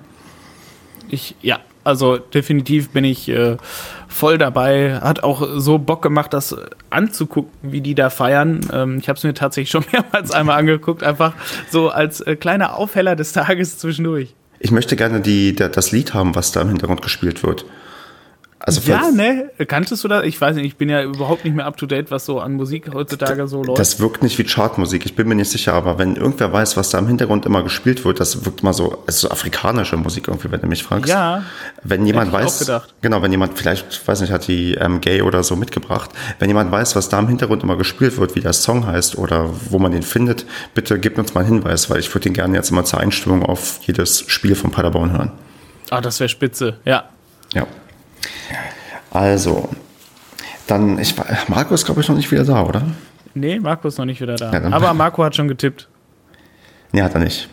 Ich, ja, also definitiv bin ich äh, voll dabei. Hat auch so Bock gemacht, das anzugucken, wie die da feiern. Ähm, ich habe es mir tatsächlich schon mehrmals einmal angeguckt, einfach so als äh, kleiner Aufheller des Tages zwischendurch. Ich möchte gerne die, das Lied haben, was da im Hintergrund gespielt wird. Also ja, ne? Kanntest du das? Ich weiß nicht, ich bin ja überhaupt nicht mehr up to date, was so an Musik heutzutage so läuft. Das wirkt nicht wie Chartmusik, ich bin mir nicht sicher, aber wenn irgendwer weiß, was da im Hintergrund immer gespielt wird, das wirkt mal so, es ist so afrikanische Musik irgendwie, wenn du mich fragst. Ja. Wenn jemand weiß, genau, wenn jemand vielleicht, weiß nicht, hat die ähm, Gay oder so mitgebracht, wenn jemand weiß, was da im Hintergrund immer gespielt wird, wie der Song heißt oder wo man den findet, bitte gib uns mal einen Hinweis, weil ich würde den gerne jetzt immer zur Einstimmung auf jedes Spiel von Paderborn hören. Ah, das wäre spitze, ja. Ja. Also, dann, ich, Marco ist, glaube ich, noch nicht wieder da, oder? Nee, Marco ist noch nicht wieder da. Ja, Aber Marco hat schon getippt. Nee, hat er nicht.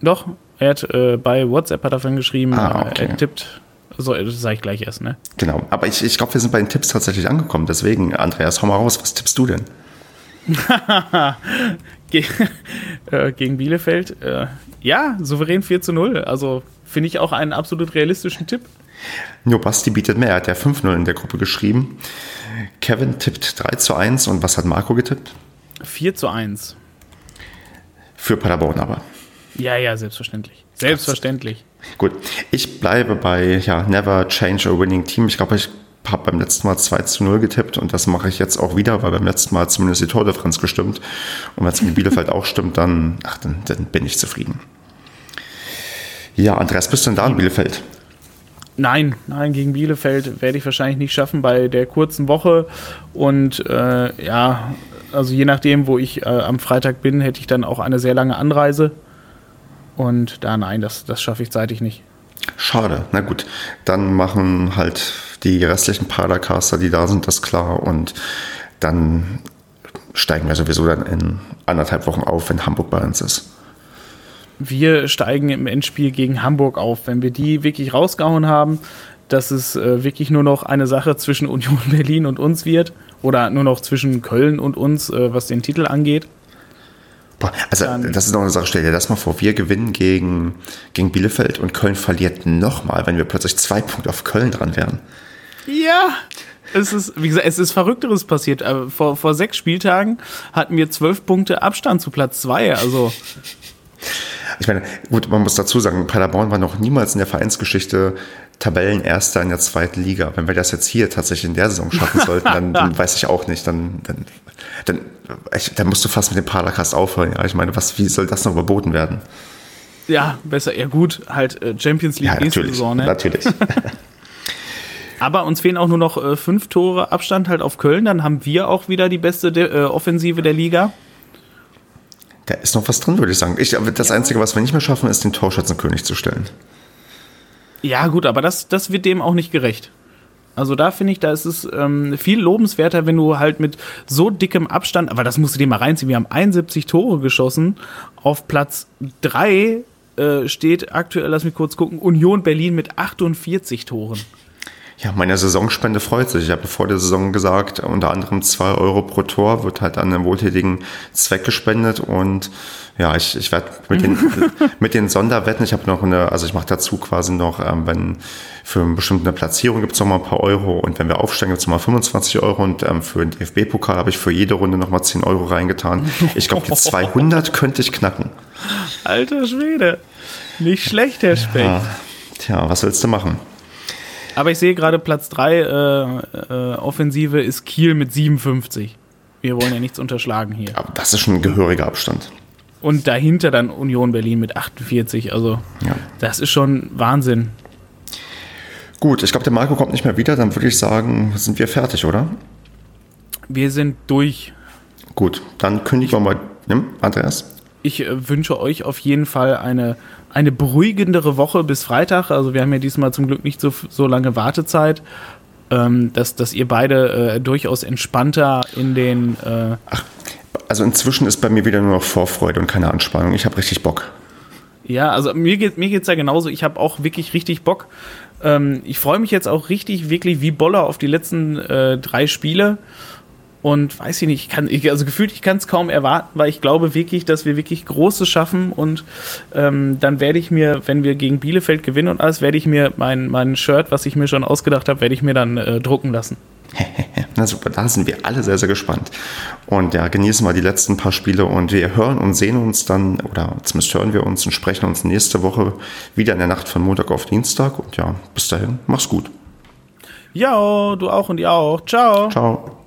Doch, er hat äh, bei WhatsApp hat er von geschrieben, ah, okay. er tippt. So, das sage ich gleich erst, ne? Genau, aber ich, ich glaube, wir sind bei den Tipps tatsächlich angekommen. Deswegen, Andreas, hau mal raus, was tippst du denn? Ge äh, gegen Bielefeld, äh, ja, souverän 4 zu 0. Also finde ich auch einen absolut realistischen Tipp. Nur Basti bietet mehr. Er hat ja 5-0 in der Gruppe geschrieben. Kevin tippt 3 zu 1. Und was hat Marco getippt? 4 zu 1. Für Paderborn aber. Ja, ja, selbstverständlich. Selbstverständlich. Gut, ich bleibe bei ja, Never Change a Winning Team. Ich glaube, ich habe beim letzten Mal 2 zu 0 getippt und das mache ich jetzt auch wieder, weil beim letzten Mal zumindest die Tordifferenz gestimmt. Und wenn es mit Bielefeld auch stimmt, dann, ach, dann, dann bin ich zufrieden. Ja, Andreas, bist du denn da in Bielefeld? Nein, nein, gegen Bielefeld werde ich wahrscheinlich nicht schaffen bei der kurzen Woche. Und äh, ja, also je nachdem, wo ich äh, am Freitag bin, hätte ich dann auch eine sehr lange Anreise. Und da nein, das, das schaffe ich zeitig nicht. Schade. Na gut, dann machen halt die restlichen Paradacaster, die da sind, das klar. Und dann steigen wir sowieso dann in anderthalb Wochen auf, wenn Hamburg bei uns ist wir steigen im Endspiel gegen Hamburg auf. Wenn wir die wirklich rausgehauen haben, dass es äh, wirklich nur noch eine Sache zwischen Union Berlin und uns wird oder nur noch zwischen Köln und uns, äh, was den Titel angeht. Boah, also Dann, das ist noch eine Sache, stell dir das mal vor, wir gewinnen gegen, gegen Bielefeld und Köln verliert nochmal, wenn wir plötzlich zwei Punkte auf Köln dran wären. Ja, es ist, wie gesagt, es ist Verrückteres passiert. Äh, vor, vor sechs Spieltagen hatten wir zwölf Punkte Abstand zu Platz zwei. Also ich meine, gut, man muss dazu sagen, Paderborn war noch niemals in der Vereinsgeschichte Tabellenerster in der zweiten Liga. Wenn wir das jetzt hier tatsächlich in der Saison schaffen sollten, dann, dann weiß ich auch nicht. Dann, dann, dann, ich, dann musst du fast mit dem Paracast aufhören. Ja? Ich meine, was, wie soll das noch überboten werden? Ja, besser, ja gut, halt äh, Champions League Ja, nächste. Saison, ne? Natürlich. Aber uns fehlen auch nur noch äh, fünf Tore Abstand halt auf Köln, dann haben wir auch wieder die beste De äh, Offensive der Liga. Da ist noch was drin, würde ich sagen. Ich, aber das Einzige, was wir nicht mehr schaffen, ist den Torschützenkönig zu stellen. Ja, gut, aber das, das wird dem auch nicht gerecht. Also da finde ich, da ist es ähm, viel lobenswerter, wenn du halt mit so dickem Abstand, aber das musst du dir mal reinziehen, wir haben 71 Tore geschossen. Auf Platz 3 äh, steht aktuell, lass mich kurz gucken, Union Berlin mit 48 Toren. Ja, meine Saisonspende freut sich. Ich habe vor der Saison gesagt, unter anderem zwei Euro pro Tor wird halt an einen wohltätigen Zweck gespendet und ja, ich, ich werde mit den, mit den Sonderwetten, ich habe noch eine, also ich mache dazu quasi noch, ähm, wenn für eine bestimmte Platzierung gibt es noch mal ein paar Euro und wenn wir aufsteigen, gibt es noch mal 25 Euro und ähm, für den DFB-Pokal habe ich für jede Runde noch mal 10 Euro reingetan. Ich glaube, die 200 könnte ich knacken. Alter Schwede. Nicht schlecht, Herr Speck. Ja, tja, was willst du machen? Aber ich sehe gerade Platz 3 äh, äh, Offensive ist Kiel mit 57. Wir wollen ja nichts unterschlagen hier. Aber das ist schon ein gehöriger Abstand. Und dahinter dann Union Berlin mit 48. Also Ja. das ist schon Wahnsinn. Gut, ich glaube, der Marco kommt nicht mehr wieder, dann würde ich sagen, sind wir fertig, oder? Wir sind durch. Gut, dann kündigen wir mal, ja, Andreas? Ich äh, wünsche euch auf jeden Fall eine, eine beruhigendere Woche bis Freitag. Also wir haben ja diesmal zum Glück nicht so, so lange Wartezeit. Ähm, dass, dass ihr beide äh, durchaus entspannter in den äh, Also inzwischen ist bei mir wieder nur noch Vorfreude und keine Anspannung. Ich habe richtig Bock. Ja, also mir geht mir geht's ja genauso. Ich habe auch wirklich richtig Bock. Ähm, ich freue mich jetzt auch richtig, wirklich wie Boller auf die letzten äh, drei Spiele. Und weiß ich nicht, ich kann, ich, also gefühlt, ich kann es kaum erwarten, weil ich glaube wirklich, dass wir wirklich Großes schaffen. Und ähm, dann werde ich mir, wenn wir gegen Bielefeld gewinnen und alles, werde ich mir mein, mein Shirt, was ich mir schon ausgedacht habe, werde ich mir dann äh, drucken lassen. Na super, da sind wir alle sehr, sehr gespannt. Und ja, genießen wir die letzten paar Spiele und wir hören und sehen uns dann, oder zumindest hören wir uns und sprechen uns nächste Woche wieder in der Nacht von Montag auf Dienstag. Und ja, bis dahin, mach's gut. Ja, du auch und ihr auch. Ciao. Ciao.